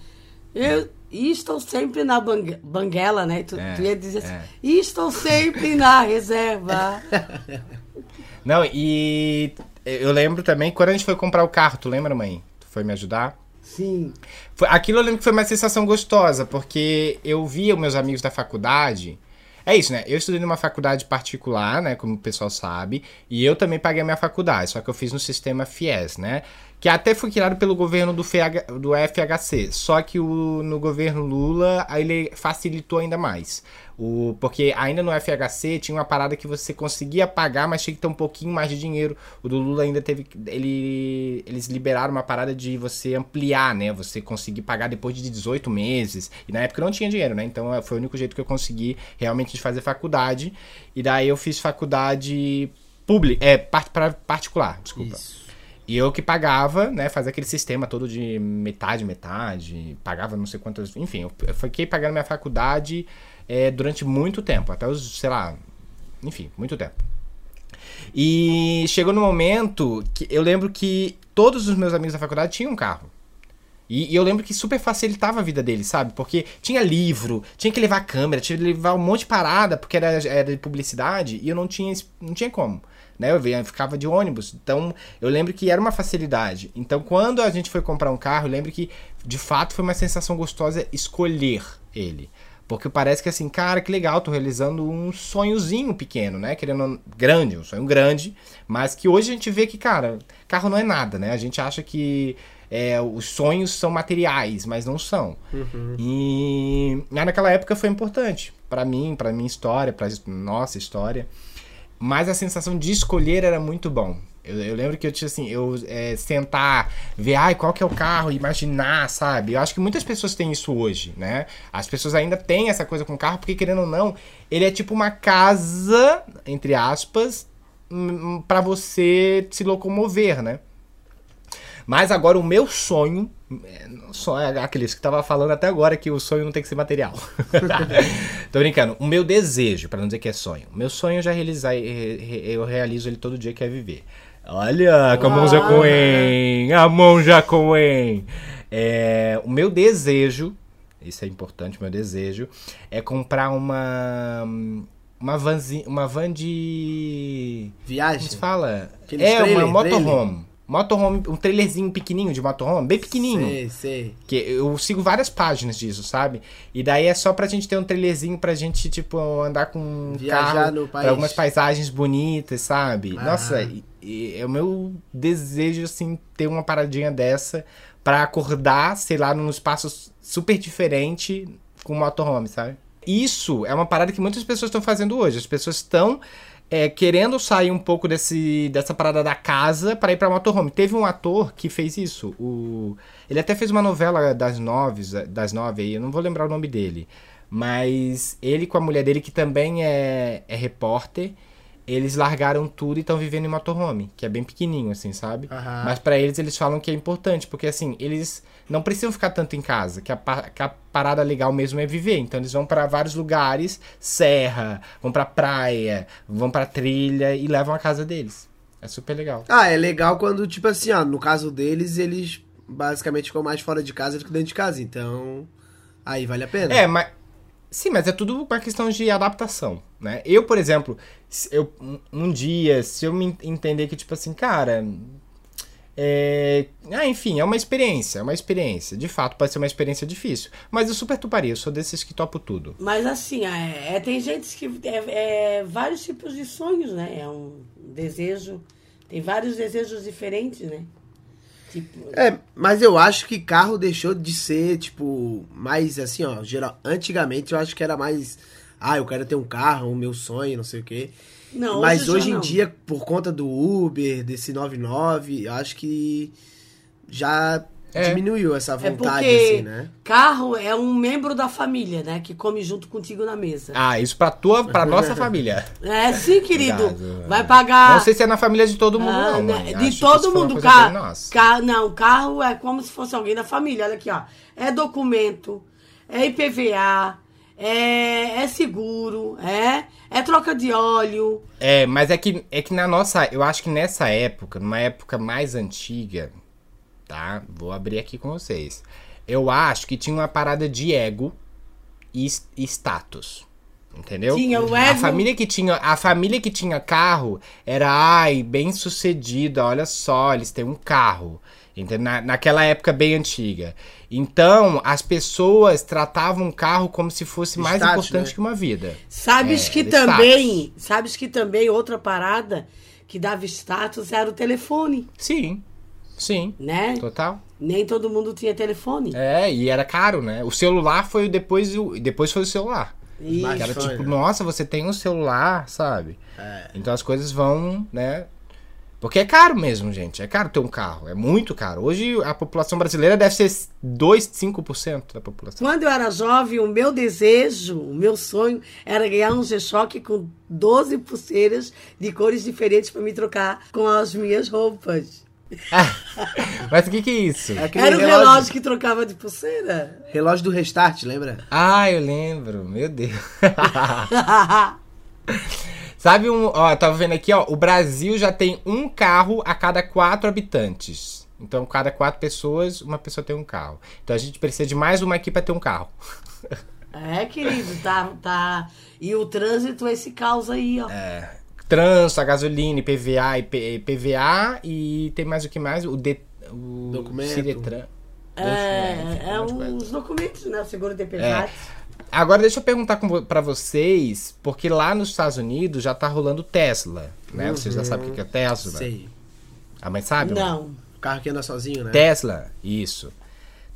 Eu estou sempre na bangue- banguela, né? Tu, É, tu ia dizer assim, é. estou sempre na reserva. Não, e eu lembro também, quando a gente foi comprar o carro, tu lembra, mãe? Tu foi me ajudar? Sim. Foi- aquilo eu lembro que foi uma sensação gostosa, porque eu via meus amigos da faculdade. É isso, né? Eu estudei numa faculdade particular, né? Como o pessoal sabe. E eu também paguei a minha faculdade, só que eu fiz no sistema FIES, né? Que até foi criado pelo governo do, FH, do FHC. Só que o, no governo Lula, ele facilitou ainda mais. O, porque ainda no FHC tinha uma parada que você conseguia pagar, mas tinha que ter um pouquinho mais de dinheiro. O do Lula ainda teve. Ele, eles liberaram uma parada de você ampliar, né? Você conseguir pagar depois de 18 meses. E na época não tinha dinheiro, né? Então foi o único jeito que eu consegui realmente de fazer faculdade. E daí eu fiz faculdade pública. É, part, pra- particular, desculpa. Isso. E eu que pagava, né? Fazia aquele sistema todo de metade, metade, pagava não sei quantas. Enfim, eu, fiquei pagando minha faculdade é, durante muito tempo, até os, sei lá, enfim, muito tempo. E chegou no momento que eu lembro que todos os meus amigos da faculdade tinham um carro. E, e eu lembro que super facilitava a vida deles, sabe? Porque tinha livro, tinha que levar câmera, tinha que levar um monte de parada, porque era, era de publicidade, e eu não tinha, não tinha como. Né? Eu vinha- ficava de ônibus. Então, eu lembro que era uma facilidade. Então, quando a gente foi comprar um carro, eu lembro que, de fato, foi uma sensação gostosa escolher ele. Porque parece que assim, cara, que legal, tô realizando um sonhozinho pequeno, né? Querendo grande, um sonho grande, mas que hoje a gente vê que, cara, carro não é nada, né? A gente acha que é, os sonhos são materiais, mas não são. E mas naquela época foi importante pra mim, pra minha história, pra nossa história. Mas a sensação de escolher era muito bom. Eu, eu lembro que eu tinha assim, eu é, sentar, ver, ai, qual que é o carro, imaginar, sabe? Eu acho que muitas pessoas têm isso hoje, né? As pessoas ainda têm essa coisa com o carro, porque querendo ou não, ele é tipo uma casa, entre aspas, hum, pra você se locomover, né? Mas agora o meu sonho. É, só é aqueles que tava falando até agora que o sonho não tem que ser material. Tô brincando. O meu desejo, pra não dizer que é sonho. O meu sonho eu já realizar, eu realizo ele todo dia que é viver. Olha, com a mão já Coen, a mão já Coen. É, o meu desejo, isso é importante, meu desejo, é comprar uma uma vanzi, uma van de como Viagem. se fala? É trailer, uma motorhome. Motorhome, um trailerzinho pequenininho de motorhome, bem pequenininho. Sei, sei. Que eu sigo várias páginas disso, sabe? E daí é só pra gente ter um trailerzinho pra gente, tipo, andar com um Viajar carro no pra país. algumas paisagens bonitas, sabe? Ah. Nossa, e, e é o meu desejo, assim, ter uma paradinha dessa pra acordar, sei lá, num espaço super diferente com o motorhome, sabe? Isso é uma parada que muitas pessoas estão fazendo hoje. As pessoas estão é, querendo sair um pouco desse, dessa parada da casa para ir pra motorhome. Teve um ator que fez isso. O, ele até fez uma novela das nove, das nove aí, eu não vou lembrar o nome dele. Mas ele com a mulher dele, que também é, é repórter, eles largaram tudo e estão vivendo em motorhome, que é bem pequenininho, assim, sabe? Aham. Mas pra eles, eles falam que é importante, porque assim, eles não precisam ficar tanto em casa, que a, que a parada legal mesmo é viver. Então eles vão pra vários lugares, serra, vão pra praia, vão pra trilha e levam a casa deles. É super legal. Ah, é legal quando, tipo assim, ó, no caso deles, eles basicamente ficam mais fora de casa do que dentro de casa. Então, aí vale a pena. É, mas. Sim, mas é tudo uma questão de adaptação, né? Eu, por exemplo, eu, um- um dia, se eu me entender que, tipo assim, cara. É... Ah, enfim, é uma experiência, é uma experiência. De fato, pode ser uma experiência difícil. Mas eu super toparia, eu sou desses que topo tudo. Mas assim, é, é, tem gente que. É, é vários tipos de sonhos, né? É um desejo. Tem vários desejos diferentes, né? Tipo. É, mas eu acho que carro deixou de ser, tipo, mais assim, ó, geral. Antigamente eu acho que era mais. Ah, eu quero ter um carro, o meu sonho, não sei o quê. Não, mas hoje hoje em não. dia, por conta do Uber, desse 99, eu acho que já É. diminuiu essa É vontade, porque assim, né? carro é um membro da família, né? Que come junto contigo na mesa. Ah, isso pra tua, pra nossa família. É sim, querido. Obrigado. Vai pagar. Não sei se é na família de todo mundo, Ah, não. né, mãe. de Acho todo mundo, carro, bem nossa. ca- Não, carro é como se fosse alguém da família. Olha aqui, ó. É documento, é IPVA, é, é seguro, é, é troca de óleo. É, mas é que, é que na nossa. Eu acho que nessa época, numa época mais antiga, tá? Vou abrir aqui com vocês. Eu acho que tinha uma parada de ego e, status. Entendeu? Tinha o A ego. família que tinha, a família que tinha carro era, ai, bem sucedida, olha só, eles têm um carro. Entendeu? Na, naquela época bem antiga. Então, as pessoas tratavam o carro como se fosse mais Status, importante né? que uma vida. Sabes É, que também, sabes que também outra parada que dava status era o telefone, Sim. Sim. né? Total. Nem todo mundo tinha telefone. É, e era caro, né? O celular foi o depois o depois foi o celular. Mas- Que era foi, tipo, né? nossa, você tem um celular, sabe? É. Então as coisas vão, né? Porque é caro mesmo, gente. É caro ter um carro. É muito caro. Hoje a população brasileira deve ser 2, 5% da população. Quando eu era jovem, o meu desejo, o meu sonho era ganhar um G-Shock com 12 pulseiras de cores diferentes para me trocar com as minhas roupas. Mas o que que é isso? É aquele Era o relógio, relógio que trocava de pulseira. relógio do restart, lembra? Ah, eu lembro. Meu Deus. Sabe um. Ó, tava vendo aqui, ó. O Brasil já tem um carro a cada quatro habitantes. Então, cada quatro pessoas, uma pessoa tem um carro. Então a gente precisa de mais uma aqui pra ter um carro. É, querido, tá, tá. E o trânsito, esse caos aí, ó. É. trânsito, a gasolina, IPVA, IP, PVA e tem mais o que mais? O, de, o Documento. Ciretran. É, é um de coisa. os documentos, né? O seguro de pesado. Agora deixa eu perguntar pra vocês, porque lá nos Estados Unidos já tá rolando Tesla, né? Vocês já sabem o que que é Tesla? Sei. A mãe sabe? Não. O carro que anda sozinho, né? Tesla, isso.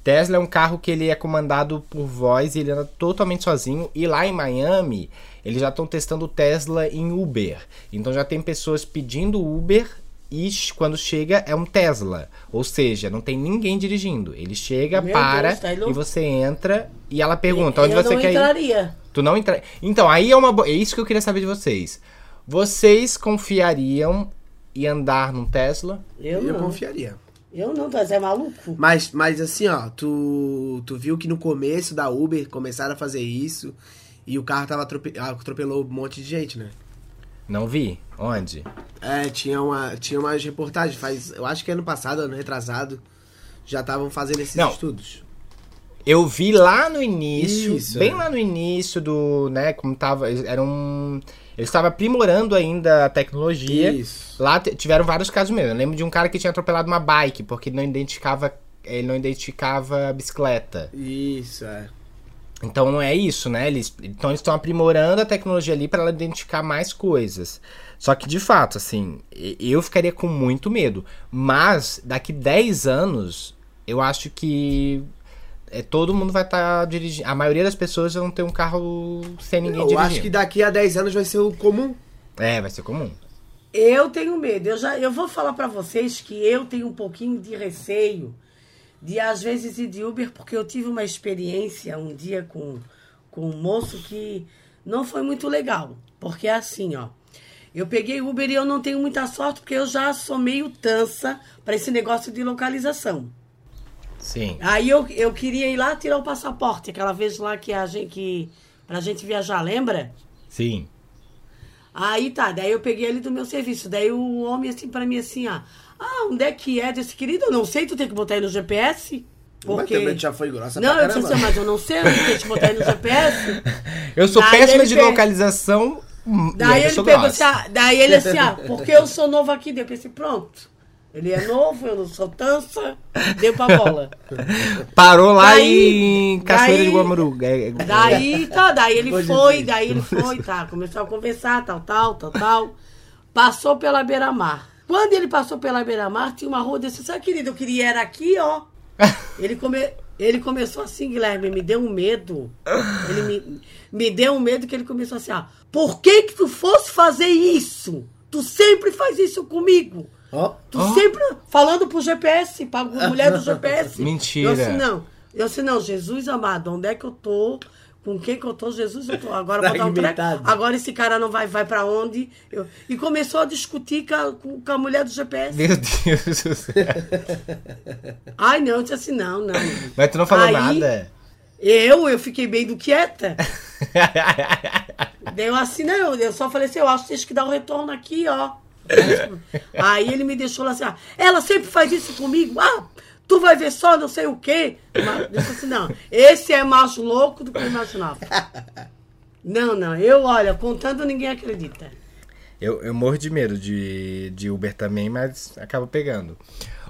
Tesla é um carro que ele é comandado por voz e ele anda totalmente sozinho. E lá em Miami, eles já estão testando o Tesla em Uber. Então já tem pessoas pedindo Uber e quando chega é um Tesla. Ou seja, não tem ninguém dirigindo. Ele chega, Meu para Deus, tá e você entra e ela pergunta onde eu você não quer ir. entraria. Tu não entra. Então, aí é uma bo... é isso que eu queria saber de vocês. Vocês confiariam em andar num Tesla? Eu, Eu não. confiaria. Eu não, tu é maluco? Mas, mas assim, ó, tu, tu viu que no começo da Uber começaram a fazer isso e o carro tava atrope- atropelou um monte de gente, né? Não vi. Onde? É, tinha, uma, tinha umas reportagens, faz, eu acho que ano passado, ano retrasado, já estavam fazendo esses Não. estudos. Eu vi lá no início, Isso, bem é. lá no início do, né, como tava, era um, eles estavam aprimorando ainda a tecnologia. Isso. Lá tiveram vários casos mesmo. Eu lembro de um cara que tinha atropelado uma bike porque ele não identificava, ele não identificava a bicicleta. Isso, é. Então não é isso, né? Eles, então eles estão aprimorando a tecnologia ali para ela identificar mais coisas. Só que de fato, assim, eu ficaria com muito medo. Mas daqui 10 anos, eu acho que é, todo mundo vai estar dirigindo. A maioria das pessoas vão ter um carro sem ninguém Eu dirigindo. acho que daqui a 10 anos vai ser o comum. É, vai ser comum. Eu tenho medo. Eu, já, eu vou falar pra vocês que eu tenho um pouquinho de receio de, às vezes, ir de Uber, porque eu tive uma experiência um dia com, com um moço que não foi muito legal. Porque é assim, ó. Eu peguei Uber e eu não tenho muita sorte, porque eu já sou meio tansa para esse negócio de localização. Sim. Aí eu, eu queria ir lá tirar o passaporte, aquela vez lá que a gente que pra gente viajar, lembra? Sim. Aí tá, daí eu peguei ele do meu serviço. Daí o homem assim pra mim assim, ah, ah, onde é que é desse querido? Eu não sei, tu tem que botar aí no GPS. Mas Porque... também já foi grossa Não, pra eu disse assim, mas eu não sei, eu tenho que botar aí no GPS. Eu sou Daí péssima ele de pe- localização. hum, e Daí ele pegou assim, ah, daí ele assim, ah, porque eu sou novo aqui, daí eu pensei, pronto. Ele é novo, eu não sou tança, deu pra bola. Parou lá Daí- em Cachoeira de daí- Guamaru. É, é- Daí, tá, daí ele Pode foi, daí ele foi, tá, começou a conversar, tal, tal, tal, tal. Passou pela beira-mar. Quando ele passou pela beira-mar, tinha uma rua desse, sabe, querido, eu queria era aqui, ó. Ele, come... ele começou assim, Guilherme, me deu um medo. Ele me, me deu um medo que ele começou assim, ó. Por que que tu fosse fazer isso? Tu sempre faz isso comigo. Ó, Tu sempre falando pro GPS, pra mulher do GPS. Mentira. Eu assim, não. Eu assim, não, Jesus amado, onde é que eu tô? Com quem que eu tô? Jesus, eu tô. Agora Tá vou dar um treco. Agora esse cara não vai, vai pra onde? Eu- E começou a discutir com a, com- a mulher do GPS. Meu Deus do céu. Ai, não, eu disse assim, não, não. Mas tu não falou Aí- nada. Eu, eu fiquei bem do quieta. Deu assim, não, eu só falei assim, eu acho que tem que dar o retorno aqui, ó. Aí ele me deixou lá assim, ah, ela sempre faz isso comigo, ah, tu vai ver só não sei o quê. Mas, disse assim, não, esse é mais louco do que eu imaginava. Não, não, eu, olha, contando ninguém acredita. Eu, eu morro de medo de, de Uber também, mas acabo pegando.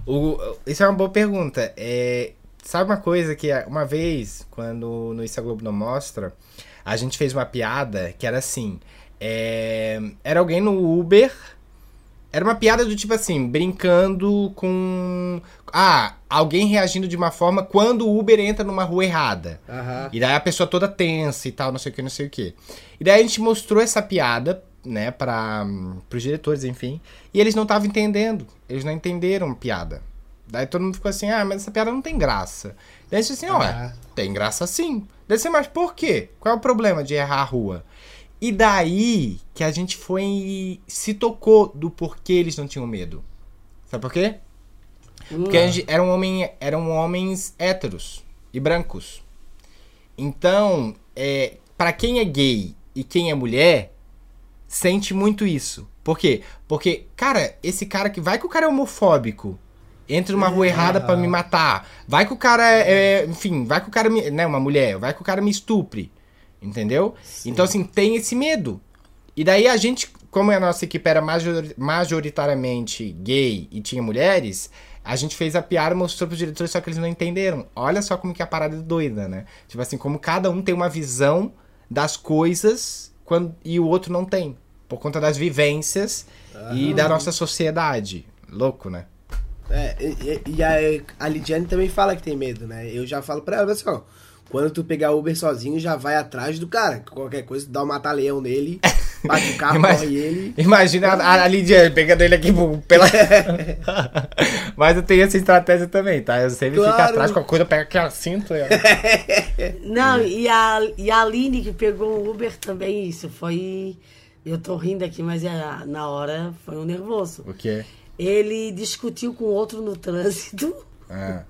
O, isso é uma boa pergunta. É, sabe uma coisa que uma vez, quando no Isso a Globo não mostra, a gente fez uma piada que era assim: é, era alguém no Uber. Era uma piada do tipo assim, brincando com. Ah, alguém reagindo de uma forma quando o Uber entra numa rua errada. aham. E daí a pessoa toda tensa e tal, não sei o que, não sei o que. E daí a gente mostrou essa piada, né, para os diretores, enfim. E eles não estavam entendendo. Eles não entenderam a piada. Daí todo mundo ficou assim, ah, mas essa piada não tem graça. Daí a gente disse assim, olha, Ah. tem graça sim. Daí você, mas por quê? Qual é o problema de errar a rua? E daí que a gente foi e se tocou do porquê eles não tinham medo. Sabe por quê? Porque a gente- eram, homem, eram homens héteros e brancos. Então, é, para quem é gay e quem é mulher, sente muito isso. Por quê? Porque, cara, esse cara que vai que o cara é homofóbico, entra numa rua errada pra me matar. Vai que o cara é, é- enfim, vai que o cara me, né, uma mulher, vai que o cara me estupre. Entendeu? Então assim, tem esse medo. E daí a gente como a nossa equipe era major- majoritariamente gay e tinha mulheres, a gente fez a piada mostrou pros diretores, só que eles não entenderam. Olha só como que a parada é doida, né? Tipo assim, como cada um tem uma visão das coisas quando, e o outro não tem. Por conta das vivências e da nossa sociedade. Louco, né? É, e, e- e a, a Lidiane também fala que tem medo, né? Eu já falo pra ela assim, ó. Quando tu pegar Uber sozinho, já vai atrás do cara. Qualquer coisa, dá um mata-leão nele, bate o carro, Imagina- corre ele. Imagina a, a Lidiane pegando ele aqui pela. Mas eu tenho essa estratégia também, tá? Eu sempre fico Claro. atrás com a coisa, pego aqui a cinto. e- Não, e a, e a Aline que pegou o Uber também, isso foi. Eu tô rindo aqui, mas é, na hora foi um nervoso. O quê? Ele discutiu com outro no trânsito. Ah.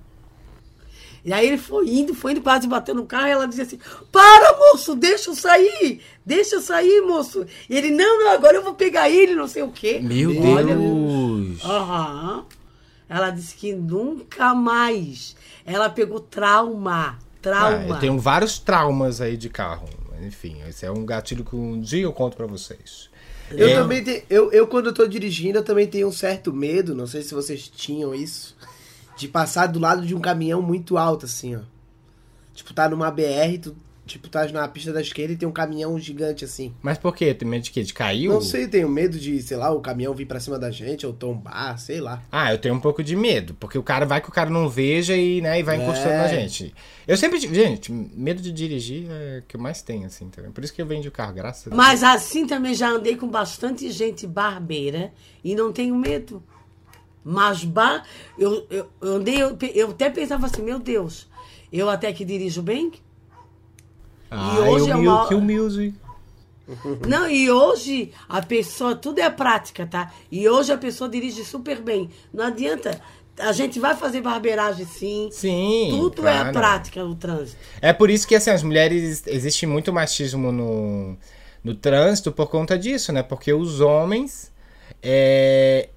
E aí ele foi indo, foi indo, quase bateu no carro e ela dizia assim: Para, moço, deixa eu sair! Deixa eu sair, moço! E ele, não, não, agora eu vou pegar ele, não sei o quê. Meu Olha, Deus! Aham. Ela disse que nunca mais. Ela pegou trauma. Ah, Trauma. eu tenho vários traumas aí de carro. Enfim, esse é um gatilho que um dia eu conto pra vocês. Eu É. também tenho. Eu, eu, quando eu tô dirigindo, eu também tenho um certo medo, não sei se vocês tinham isso, de passar do lado de um caminhão muito alto, assim, ó. Tipo, tá numa BR, tu, tipo, tá na pista da esquerda e tem um caminhão gigante assim. Mas por quê? Tem medo de quê? De cair? Não sei, tenho medo de, sei lá, o caminhão vir pra cima da gente ou tombar, sei lá. Ah, eu tenho um pouco de medo, porque o cara vai que o cara não veja e, né, e vai encostando É. na gente. Eu sempre tive, gente, medo de dirigir é o que eu mais tenho, assim, entendeu? Por isso que eu vendi o carro, graças a Deus. Mas assim também já andei com bastante gente barbeira e não tenho medo. Mas bar, eu, eu, eu andei, eu, eu até pensava assim, meu Deus, eu até que dirijo bem. Ah, hoje é eu uma- que o music. Não, e hoje a pessoa, tudo é prática, tá? E hoje a pessoa dirige super bem. Não adianta. A gente vai fazer barbeiragem sim. Sim. Tudo é claro. prática no trânsito. É por isso que, assim, as mulheres. Existe muito machismo no, no trânsito por conta disso, né? Porque os homens. é,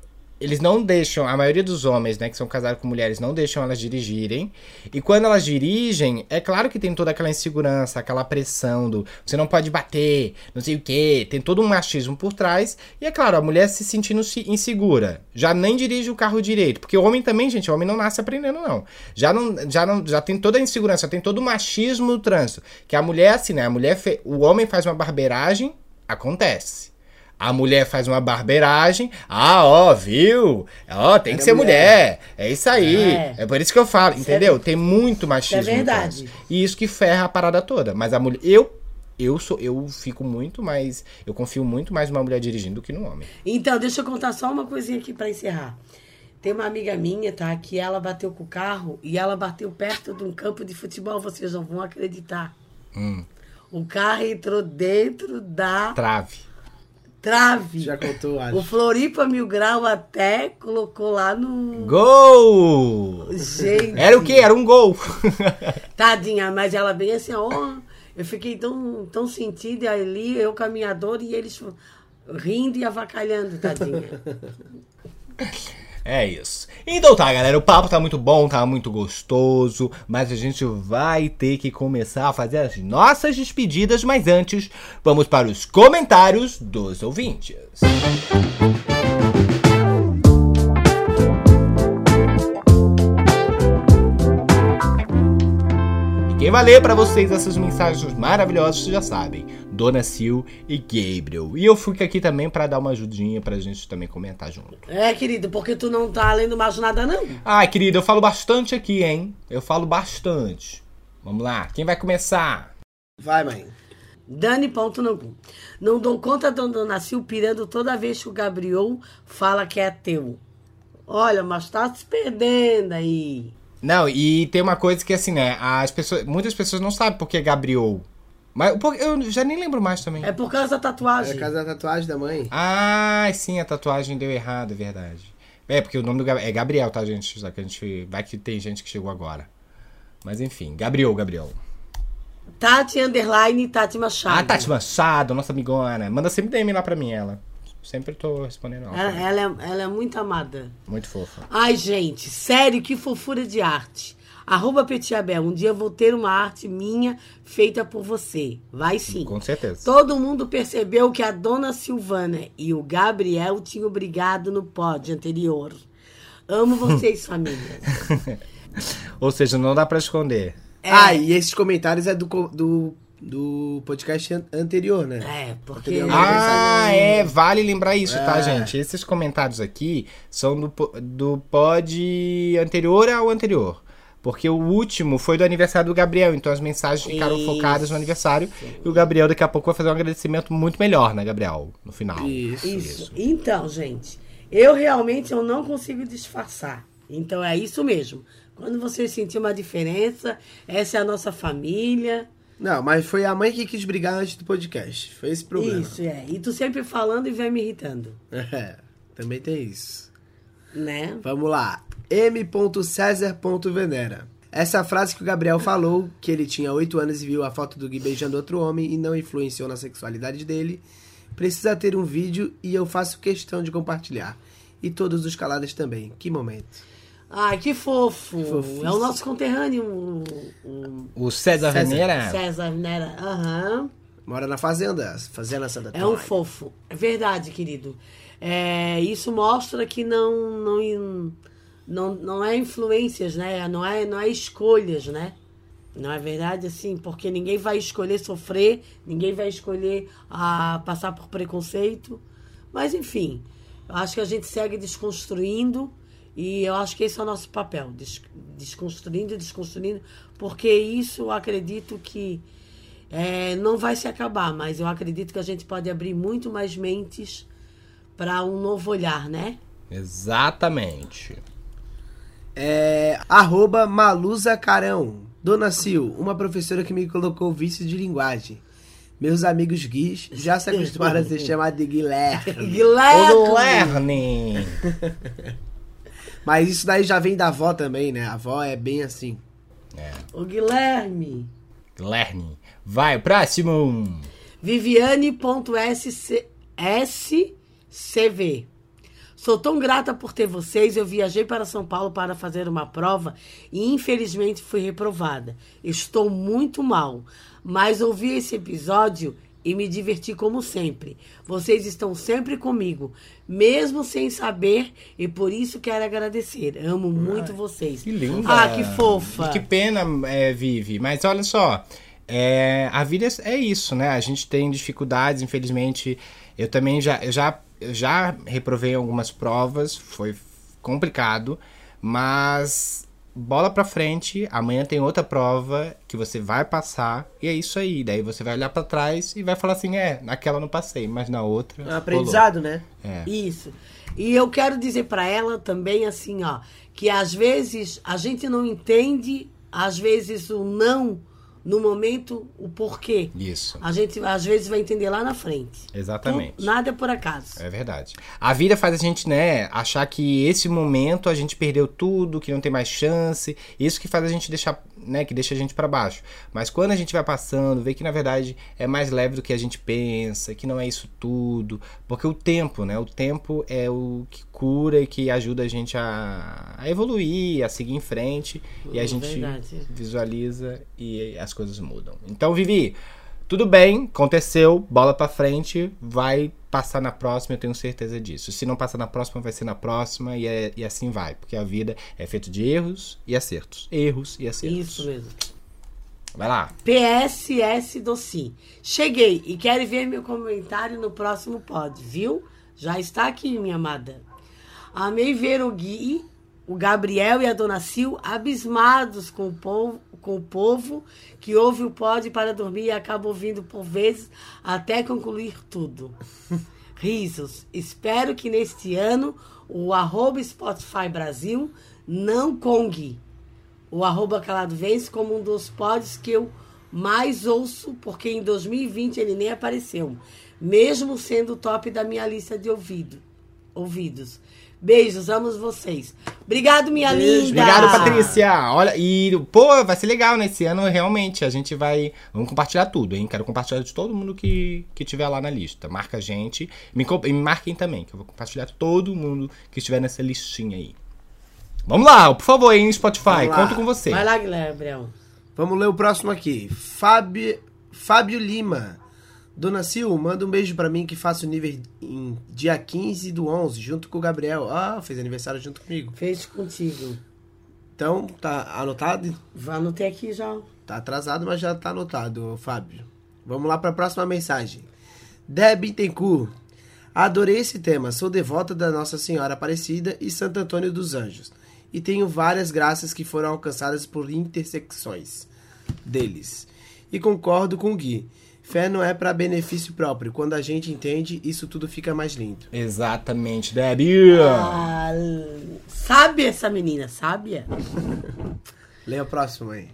eles não deixam. A maioria dos homens, né, que são casados com mulheres, não deixam elas dirigirem. E quando elas dirigem, é claro que tem toda aquela insegurança, aquela pressão do. Você não pode bater, não sei o quê. Tem todo um machismo por trás. E é claro, a mulher se sentindo se- insegura. Já nem dirige o carro direito. Porque o homem também, gente, o homem não nasce aprendendo, não. Já não, já não, já tem toda a insegurança, tem todo o machismo no trânsito. Que a mulher, assim, né? A mulher, o homem faz uma barbeiragem, acontece. A mulher faz uma barbeiragem, ah, ó, viu? Ó, tem que Era ser mulher. mulher. É isso aí. É. É, por isso que eu falo, Isso entendeu? é- tem muito machismo. isso é verdade. E isso que ferra a parada toda. Mas a mulher. Eu. Eu sou, eu fico muito mais, eu confio muito mais numa mulher dirigindo do que no homem. Então, deixa eu contar só uma coisinha aqui pra encerrar. Tem uma amiga minha, tá? Que ela bateu com o carro e ela bateu perto de um campo de futebol, vocês não vão acreditar. Hum. O carro entrou dentro da Trave. Trave. Já contou, O acho. Floripa Mil Grau até colocou lá no. Gol! Gente. Era o quê? Era um gol. Tadinha, mas ela bem assim, ó. Eu fiquei tão, tão sentida ali, eu caminhador e eles rindo e avacalhando, tadinha. É isso. Então tá, galera, o papo tá muito bom, tá muito gostoso, mas a gente vai ter que começar a fazer as nossas despedidas, mas antes, vamos para os comentários dos ouvintes. E quem vai ler pra vocês essas mensagens maravilhosas, vocês já sabem, Dona Sil e Gabriel. E eu fico aqui também pra dar uma ajudinha pra gente também comentar junto. É, querido, porque tu não tá lendo mais nada, não. Ai, querida, eu falo bastante aqui, hein? Eu falo bastante. Vamos lá, quem vai começar? Vai, mãe. Dani ponto não. Não dou conta da Dona Sil pirando toda vez que o Gabriel fala que é teu. Olha, mas tá se perdendo aí. Não, e tem uma coisa que assim, né? As pessoas, muitas pessoas não sabem por que é Gabriel. Mas por- eu já nem lembro mais também. É por causa da É tatuagem. a casa da tatuagem da mãe. Ah, sim, a tatuagem deu errado, é verdade. É, porque o nome do Gabriel é Gabriel, tá, gente? Já que a gente. Vai que tem gente que chegou agora. Mas enfim, Gabriel, Gabriel. Tati Underline Tati Machado. Ah, Tati Machado, nossa amigona. Manda sempre DM lá pra mim, ela. Sempre tô respondendo ela. Ela, ela é, ela é muito amada. Muito fofa. Ai, gente, sério, que fofura de arte. Arroba Petiabel, um dia eu vou ter uma arte minha feita por você. Vai sim. Com certeza. Todo mundo percebeu que a dona Silvana e o Gabriel tinham brigado no pod anterior. Amo vocês, família. Ou seja, não dá pra esconder. Ah, e esses comentários é do, do, do podcast an- anterior, né? É, porque. Anterior. Ah, é, vale lembrar isso, tá, É. gente? Esses comentários aqui são do, do pod anterior ao anterior. Porque o último foi do aniversário do Gabriel, então as mensagens ficaram Isso. focadas no aniversário. E o Gabriel daqui a pouco vai fazer um agradecimento muito melhor, né, Gabriel? No final. Isso. Isso. Então, gente, eu realmente eu não consigo disfarçar. Então é isso mesmo. Quando você sentir uma diferença, essa é a nossa família. Não, mas foi a mãe que quis brigar antes do podcast. Foi esse problema. Isso, é. E tu sempre falando e vem me irritando, É, também tem isso. né? Vamos lá. M.César.venera. Essa frase que o Gabriel falou, que ele tinha 8 anos e viu a foto do Gui beijando outro homem e não influenciou na sexualidade dele, precisa ter um vídeo e eu faço questão de compartilhar. E todos os calados também. Que momento. Ai, que fofo. Fofíssimo. É o nosso conterrâneo, o, o O César, César. Venera. César Nera. Aham. Mora na fazenda, fazenda Santa É um fofo. É verdade, querido. É, isso mostra que não, não, não, não é influências, né? Não é, não é escolhas, né? Não é verdade assim? Porque ninguém vai escolher sofrer, ninguém vai escolher ah, passar por preconceito. Mas, enfim, eu acho que a gente segue desconstruindo e eu acho que esse é o nosso papel, des- desconstruindo e desconstruindo, porque isso eu acredito que é, não vai se acabar, mas eu acredito que a gente pode abrir muito mais mentes para um novo olhar, né? Exatamente. É, arroba Malusa Carão. Dona Sil, uma professora que me colocou vício de linguagem. Meus amigos guis já se acostumaram a ser chamados de Guilherme. O Guilherme! Lerning. Mas isso daí já vem da avó também, né? A avó é bem assim. O Guilherme. Lerning. Vai, próximo. Viviane.scv. Sou tão grata por ter vocês. Eu viajei para São Paulo para fazer uma prova e infelizmente fui reprovada. Estou muito mal, mas ouvi esse episódio e me diverti como sempre. Vocês estão sempre comigo, mesmo sem saber, e por isso quero agradecer. Amo muito vocês. Que linda. Ah, que fofa. E que pena, é, Vivi. Mas olha só, é, a vida é isso, né? A gente tem dificuldades, infelizmente. Eu também já, eu já, eu já reprovei algumas provas, foi complicado, mas bola pra frente. Amanhã tem outra prova que você vai passar e é isso aí. Daí você vai olhar pra trás e vai falar assim: é, naquela eu não passei, mas na outra. É um aprendizado, né? É. Isso. E eu quero dizer para ela também assim, ó, que às vezes a gente não entende, às vezes o não no momento, o porquê. Isso. A gente às vezes vai entender lá na frente. Exatamente. Nada é por acaso. É verdade. A vida faz a gente, né, achar que esse momento a gente perdeu tudo, que não tem mais chance. Isso que faz a gente deixar, né, que deixa a gente pra baixo. Mas quando a gente vai passando, vê que na verdade é mais leve do que a gente pensa, que não é isso tudo, porque o tempo, né, o tempo é o que cura e que ajuda a gente a, a evoluir, a seguir em frente e a gente verdade. visualiza e as coisas mudam. Então, Vivi, tudo bem, aconteceu, bola pra frente, vai passar na próxima, eu tenho certeza disso. Se não passar na próxima, vai ser na próxima e, é- e assim vai, porque a vida é feita de erros e acertos. Erros e acertos. Isso mesmo. Vai lá. PSS Doci. Cheguei e quero ver meu comentário no próximo pod, viu? Já está aqui, minha amada. Amei ver o Gui, o Gabriel e a Dona Sil abismados com o povo, com o povo que ouve o pod para dormir e acaba ouvindo por vezes até concluir tudo. Risos. Espero que neste ano o arroba Spotify Brasil não congue o arroba calado vence como um dos pods que eu mais ouço, porque em 2020 ele nem apareceu, mesmo sendo o top da minha lista de ouvido, ouvidos. Beijos, amo vocês. Obrigado, minha Beijo. linda. Obrigado, Patrícia. Olha, e, pô, vai ser legal nesse ano, realmente. A gente vai. Vamos compartilhar tudo, hein? Quero compartilhar de todo mundo que, que tiver lá na lista. Marca a gente. Me, e me marquem também, que eu vou compartilhar todo mundo que estiver nessa listinha aí. Vamos lá, por favor, aí no Spotify, conto com você. Vai lá, Gabriel. Vamos ler o próximo aqui. Fábio, Fábio Lima. Dona Sil, manda um beijo pra mim que faço nível em dia 15 do 11, junto com o Gabriel. Ah, fez aniversário junto comigo. Fez contigo. Então, tá anotado? Vá anotei aqui já. Tá atrasado, mas já tá anotado, Fábio. Vamos lá pra próxima mensagem. Deb Bittencourt. Adorei esse tema. Sou devota da Nossa Senhora Aparecida e Santo Antônio dos Anjos. E tenho várias graças que foram alcançadas por intersecções deles. E concordo com o Gui. Fé não é para benefício próprio. Quando a gente entende, isso tudo fica mais lindo. Exatamente, Debbie. Ah, sabe essa menina, sábia? Leia o próximo aí.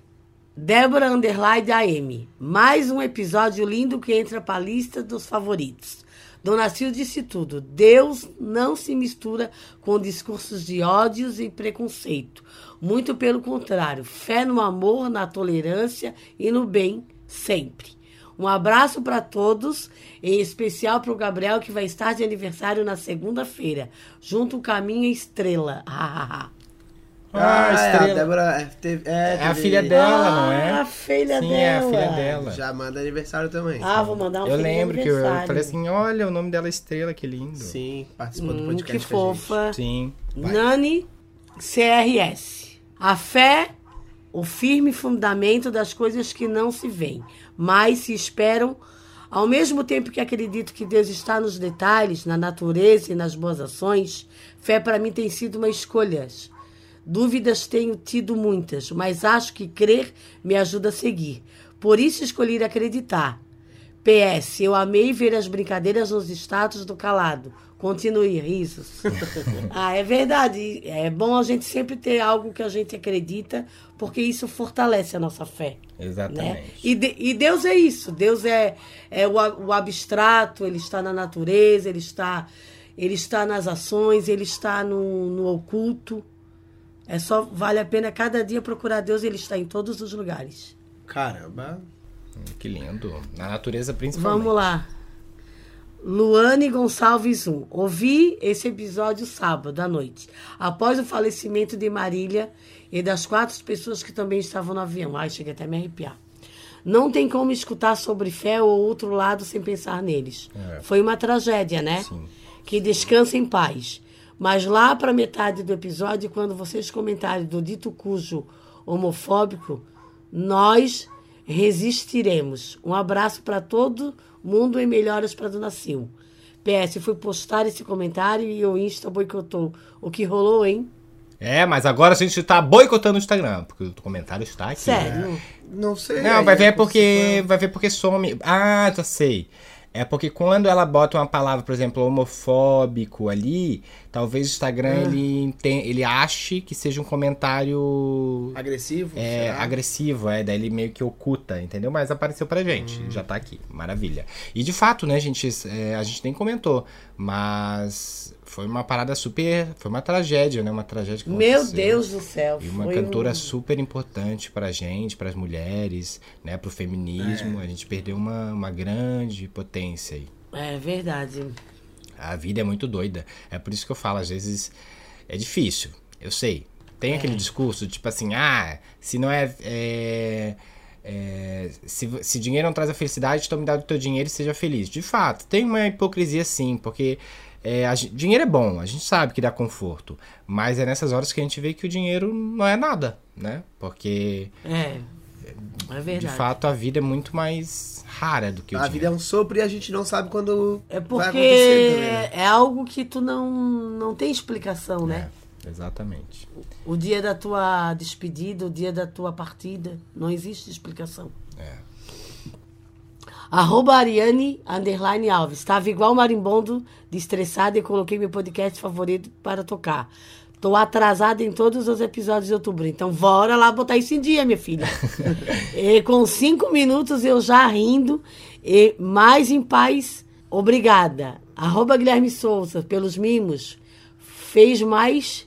Débora Underline AM. Mais um episódio lindo que entra pra lista dos favoritos. Dona Sil disse tudo. Deus não se mistura com discursos de ódios e preconceito. Muito pelo contrário. Fé no amor, na tolerância e no bem, sempre. Um abraço para todos, em especial para o Gabriel, que vai estar de aniversário na segunda-feira, junto com a minha estrela. Ah, é, estrela. a Débora é, teve- é, É a teve- filha dela, não é? Ah, a filha Sim, dela. é a filha dela. Já manda aniversário também. Ah, vou mandar um eu lembro que eu, falei assim, olha, o nome dela é Estrela, que lindo. Sim, participou do Hum, podcast que com a gente. fofa. Sim. Nani CRS. A fé, o firme fundamento das coisas que não se veem, mas se esperam. Ao mesmo tempo que acredito que Deus está nos detalhes, na natureza e nas boas ações, fé para mim tem sido uma escolha. Dúvidas tenho tido muitas, mas acho que crer me ajuda a seguir. Por isso escolhi acreditar. PS, eu amei ver as brincadeiras nos status do calado. Continue, risos. ah, é verdade. É bom a gente sempre ter algo que a gente acredita, porque isso fortalece a nossa fé. Né? Exatamente. E, de- e Deus é isso. Deus é, é o, o abstrato, ele está na natureza, ele está, ele está nas ações, ele está no, no oculto. É só vale a pena cada dia procurar Deus, ele está em todos os lugares. Caramba. Que lindo. Na natureza, principalmente. Vamos lá. Luane Gonçalves 1. Ouvi esse episódio sábado à noite, após o falecimento de Marília e das quatro pessoas que também estavam no avião. Ai, cheguei até a me arrepiar. Não tem como escutar sobre fé ou outro lado sem pensar neles. É. Foi uma tragédia, né? Sim. Que descanse em paz. Mas lá para metade do episódio, quando vocês comentaram do dito cujo homofóbico, nós resistiremos. Um abraço para todo mundo e melhoras para Dona Sil. PS, fui postar esse comentário e o Insta boicotou. O que rolou, hein? É, mas agora a gente tá boicotando o Instagram, porque o comentário está aqui. Sério. Não sei. Não, vai ver porque. Vai ver porque some. Ah, já sei. É porque quando ela bota uma palavra, por exemplo, homofóbico ali, talvez o Instagram Ah. ele, tem, ele ache que seja um comentário Agressivo? é, será? agressivo, é, daí ele meio que oculta, entendeu? Mas apareceu pra gente, Hum. já tá aqui, maravilha. E de fato, né, gente, é, a gente nem comentou, mas foi uma parada super, foi uma tragédia, né, uma tragédia que Meu aconteceu. Deus do céu. E uma foi cantora um- super importante pra gente, pras mulheres, né, pro É. feminismo. A gente perdeu uma, uma grande potência aí. É verdade. A vida é muito doida. É por isso que eu falo, às vezes é difícil. Eu sei. Tem aquele discurso, tipo assim, ah, se não é. é, é, se, se dinheiro não traz a felicidade, então me dá o teu dinheiro e seja feliz. De fato, tem uma hipocrisia sim, porque é, dinheiro é bom, a gente sabe que dá conforto. Mas é nessas horas que a gente vê que o dinheiro não é nada, né? Porque, É. É verdade. de fato, a vida é muito mais rara do que o A vida é dinheiro. um sopro e a gente não sabe quando É vai porque também, né? é algo que tu não, não tem explicação, né? É, exatamente. O dia da tua despedida, o dia da tua partida, não existe explicação. É. Arroba Ariane underline Alves. Estava igual marimbondo de estressada e coloquei meu podcast favorito para tocar. Tô atrasada em todos os episódios de outubro. Então, bora lá botar isso em dia, minha filha. e com cinco minutos eu já rindo e mais em paz. Obrigada. Arroba Guilherme Souza, pelos mimos. Fez mais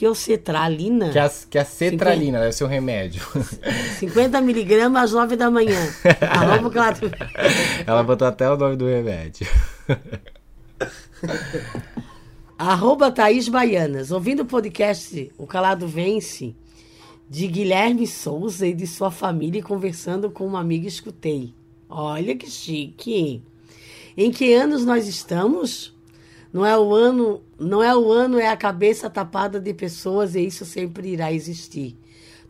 que o cetralina. Que a, que a cetralina deve ser o remédio. 50 miligramas às 9 da manhã. Cláudio. Ela botou até o nome do remédio. Arroba Thaís Baianas. Ouvindo o podcast O Calado Vence, de Guilherme Souza e de sua família, e conversando com uma amiga, escutei. Olha que chique. Em que anos nós estamos? Não é o ano, não é o ano, é a cabeça tapada de pessoas e isso sempre irá existir.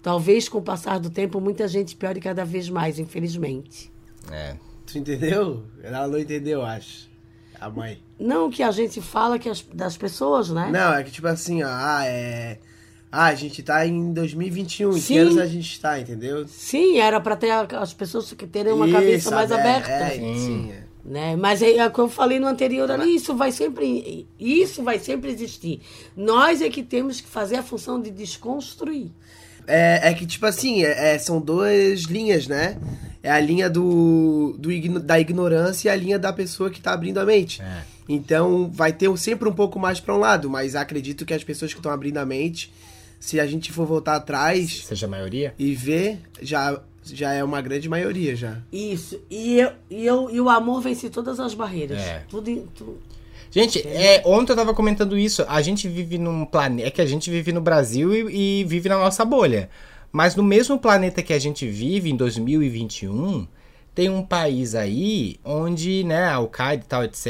Talvez com o passar do tempo muita gente piore cada vez mais, infelizmente. É. Tu entendeu? Ela não entendeu, acho. A mãe. Não o que a gente fala que as- das pessoas, né? Não, é que tipo assim, ó, ah, é. Ah, a gente tá em 2021, em Sim. que anos a gente tá, entendeu? Sim, era para ter as pessoas que terem uma cabeça Isso, mais é, aberta. É, sim. é. Né? Mas é, é o que eu falei no anterior ali, isso vai sempre, isso vai sempre existir. Nós é que temos que fazer a função de desconstruir. É, é que, tipo assim, é- é, são duas linhas, né? É a linha do, do igno- da ignorância e a linha da pessoa que tá abrindo a mente. É. Então, vai ter sempre um pouco mais pra um lado, mas acredito que as pessoas que estão abrindo a mente, se a gente for voltar atrás Seja a maioria? e ver, já, já é uma grande maioria já. Isso. E, eu, e, eu, e o amor vence todas as barreiras. É. Tudo, em- tu- Gente, é, ontem eu tava comentando isso. A gente vive num planeta. É que a gente vive no Brasil e, e vive na nossa bolha. Mas no mesmo planeta que a gente vive, em 2021, tem um país aí onde, né, a Al-Qaeda e tal, etc.,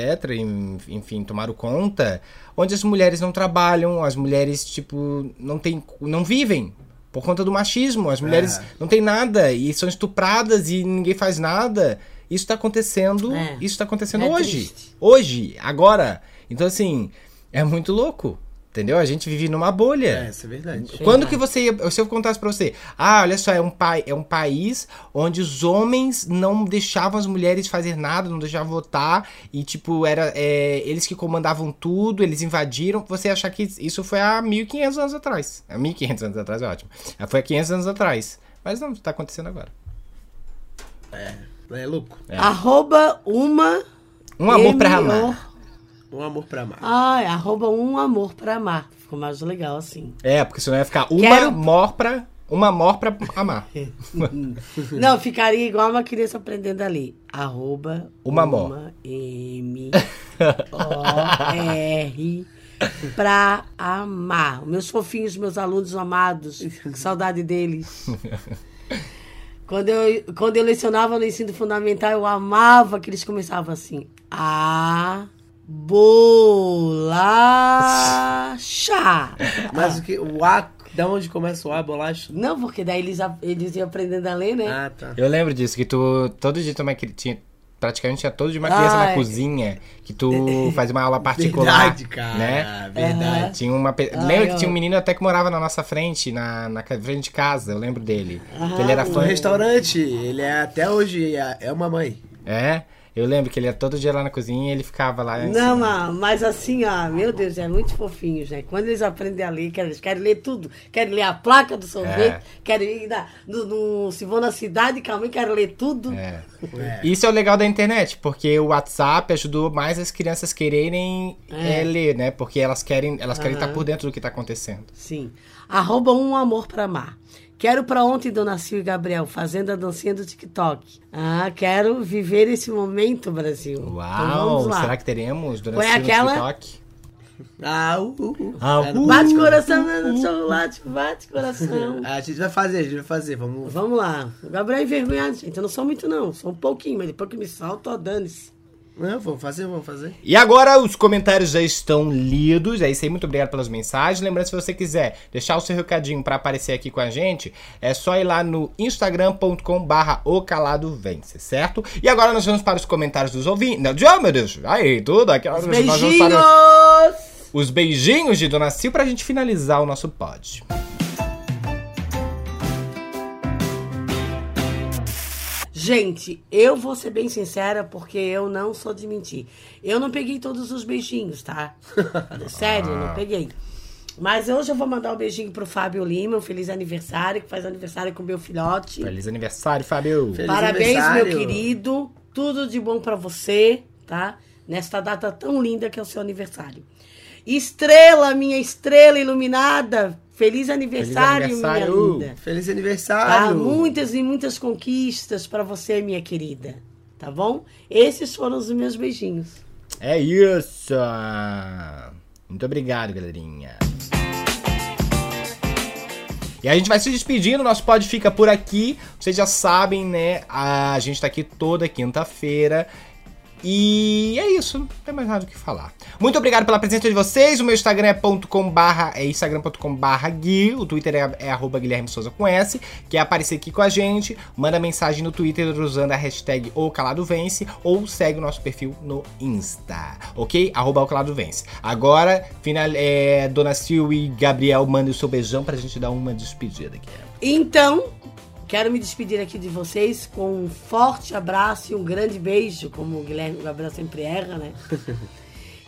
enfim, tomaram conta, onde as mulheres não trabalham, as mulheres, tipo, não, tem, não vivem. Por conta do machismo, as mulheres É. não têm nada e são estupradas e ninguém faz nada. Isso tá acontecendo, É. isso tá acontecendo É hoje. triste. Hoje, agora. Então, assim, é muito louco. Entendeu? A gente vive numa É, bolha. isso é verdade. Quando que você ia. Se eu contasse pra você, ah, olha só, é um, pai, é um país onde os homens não deixavam as mulheres fazer nada, não deixavam votar, e tipo, era é, eles que comandavam tudo, eles invadiram. Você achar que isso foi há 1500 anos atrás. Há 1500 anos atrás é ótimo. Foi há 500 anos atrás. Mas não, tá acontecendo agora. É louco. É. Arroba uma. Um amor pra amar. Um amor pra amar. Ah, é arroba um amor pra amar. Ficou mais legal assim. É, porque senão ia ficar uma Quero- mor pra. Uma mor pra amar. Não, ficaria igual uma criança aprendendo ali. Arroba Uma mó. uma M O R pra amar. Meus fofinhos, meus alunos amados, que saudade deles. Quando eu, quando eu lecionava no ensino fundamental, eu amava que eles começavam assim. A bolacha. Mas o que. O A. Da onde começa o A, bolacha? Não, porque daí eles, eles iam aprendendo a ler, né? Ah, tá. Eu lembro disso, que tu todo dia também tinha. Praticamente tinha todo dia uma criança na Ai. cozinha que tu fazia uma aula particular. Verdade, cara. Né? Verdade. Tinha uma. pe- Ai, Lembra que tinha um menino até que morava na nossa frente, na, na frente de casa, eu lembro dele. que ele era No fã. restaurante, ele é até hoje é é uma mãe. É, eu lembro que ele ia todo dia lá na cozinha e ele ficava lá. Não, mas, mas assim, ó, meu Deus, é muito fofinhos, né? Quando eles aprendem a ler, eles querem ler tudo. Querem ler a placa do sorvete, É. querem ir na, no, no- Se vão na cidade, calma, querem ler tudo. É. É. Isso é o legal da internet, porque o WhatsApp ajudou mais as crianças quererem É. é, ler, né? Porque elas querem elas querem Aham. estar por dentro do que tá acontecendo. Sim. Arroba um amor pra amar. Quero pra ontem, Dona Sil e Gabriel, fazendo a dancinha do TikTok. Ah, quero viver esse momento, Brasil. Então Uau! vamos lá. será que teremos durante Foi aquela- TikTok? Ah, uh, uh, uh. Ah, uh. Bate coração, né, no chocolate, bate coração. A gente vai fazer, a gente vai fazer. Vamos. Vamos lá. O Gabriel é envergonhado, gente. Eu não sou muito, não. Sou um pouquinho, mas depois que me salto, ó, dane-se. Não, vamos fazer, vamos fazer. E agora os comentários já estão lidos. É isso aí, muito obrigado pelas mensagens. Lembrando, se você quiser deixar o seu recadinho pra aparecer aqui com a gente, é só ir lá no instagram.com barra o calado vence, certo? E agora nós vamos para os comentários dos ouvintes. Não, oh, meu Deus! Aí, tudo aqui. nós vamos Beijinhos! para os beijinhos de Dona Sil pra gente finalizar o nosso pod. Gente, eu vou ser bem sincera porque eu não sou de mentir. Eu não peguei todos os beijinhos, tá? Sério, não peguei. Mas hoje eu vou mandar um beijinho pro Fábio Lima, um feliz aniversário, que faz aniversário com meu filhote. Feliz aniversário, Fábio! Feliz Parabéns, meu aniversário. querido. Tudo de bom pra você, tá? Nesta data tão linda que é o seu aniversário. Estrela, minha estrela iluminada. Feliz aniversário, aniversário. minha linda. Feliz Tá? aniversário. Muitas e muitas conquistas pra você, minha querida. Tá bom? Esses foram os meus beijinhos. É isso! Muito obrigado, galerinha. E a gente vai se despedindo, nosso pod fica por aqui. Vocês já sabem, né? A gente tá aqui toda quinta-feira. E é isso, não tem mais nada o que falar. Muito obrigado pela presença de vocês. O meu Instagram é .com barra, é instagram.com. O Twitter é, é arroba Guilherme Souza com S. Quer aparecer aqui com a gente? Manda mensagem no Twitter usando a hashtag O Calado Vence ou segue o nosso perfil no Insta, ok? Arroba O Calado Vence. Agora, final, é, Dona Sil e Gabriel, mandem o seu beijão pra gente dar uma despedida aqui. Então, quero me despedir aqui de vocês com um forte abraço e um grande beijo, como o Guilherme Gabriel sempre erra, né?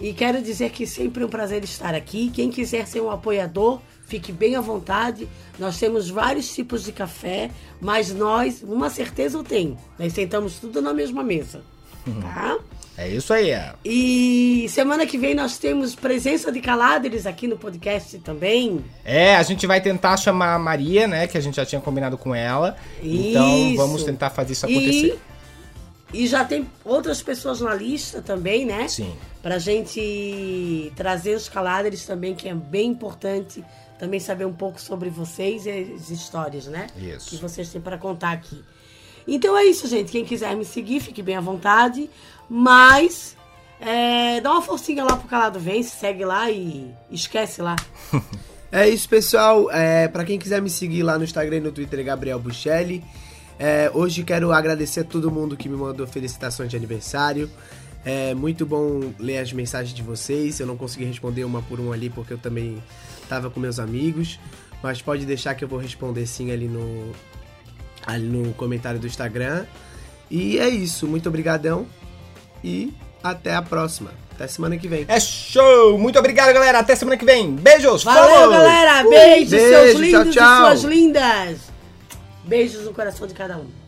e quero dizer que sempre é um prazer estar aqui. Quem quiser ser um apoiador, fique bem à vontade. Nós temos vários tipos de café, mas nós, uma certeza eu tenho, nós sentamos tudo na mesma mesa, tá? É isso aí. é. E semana que vem nós temos presença de Caladres aqui no podcast também. É, a gente vai tentar chamar a Maria, né? Que a gente já tinha combinado com ela. Então Isso. vamos tentar fazer isso acontecer. E, e já tem outras pessoas na lista também, né? Sim. Pra gente trazer os caladres também, que é bem importante também saber um pouco sobre vocês e as histórias, né? Isso. Que vocês têm para contar aqui. Então é isso, gente. Quem quiser me seguir, fique bem à vontade. Mas é, dá uma forcinha lá pro Calado Vence, segue lá e esquece lá. É isso, pessoal. É, para quem quiser me seguir lá no Instagram e no Twitter, é Gabriel Buchelli. É, hoje quero agradecer a todo mundo que me mandou felicitações de aniversário. É muito bom ler as mensagens de vocês. Eu não consegui responder uma por uma ali porque eu também estava com meus amigos. Mas pode deixar que eu vou responder sim ali no, ali no comentário do Instagram. E é isso. Muito obrigadão. E até a próxima. Até semana que vem. É show! Muito obrigado, galera. Até semana que vem. Beijos! Valeu, falou! galera! Beijos, Beijo, seus tchau, lindos tchau. e suas lindas! Beijos no coração de cada um.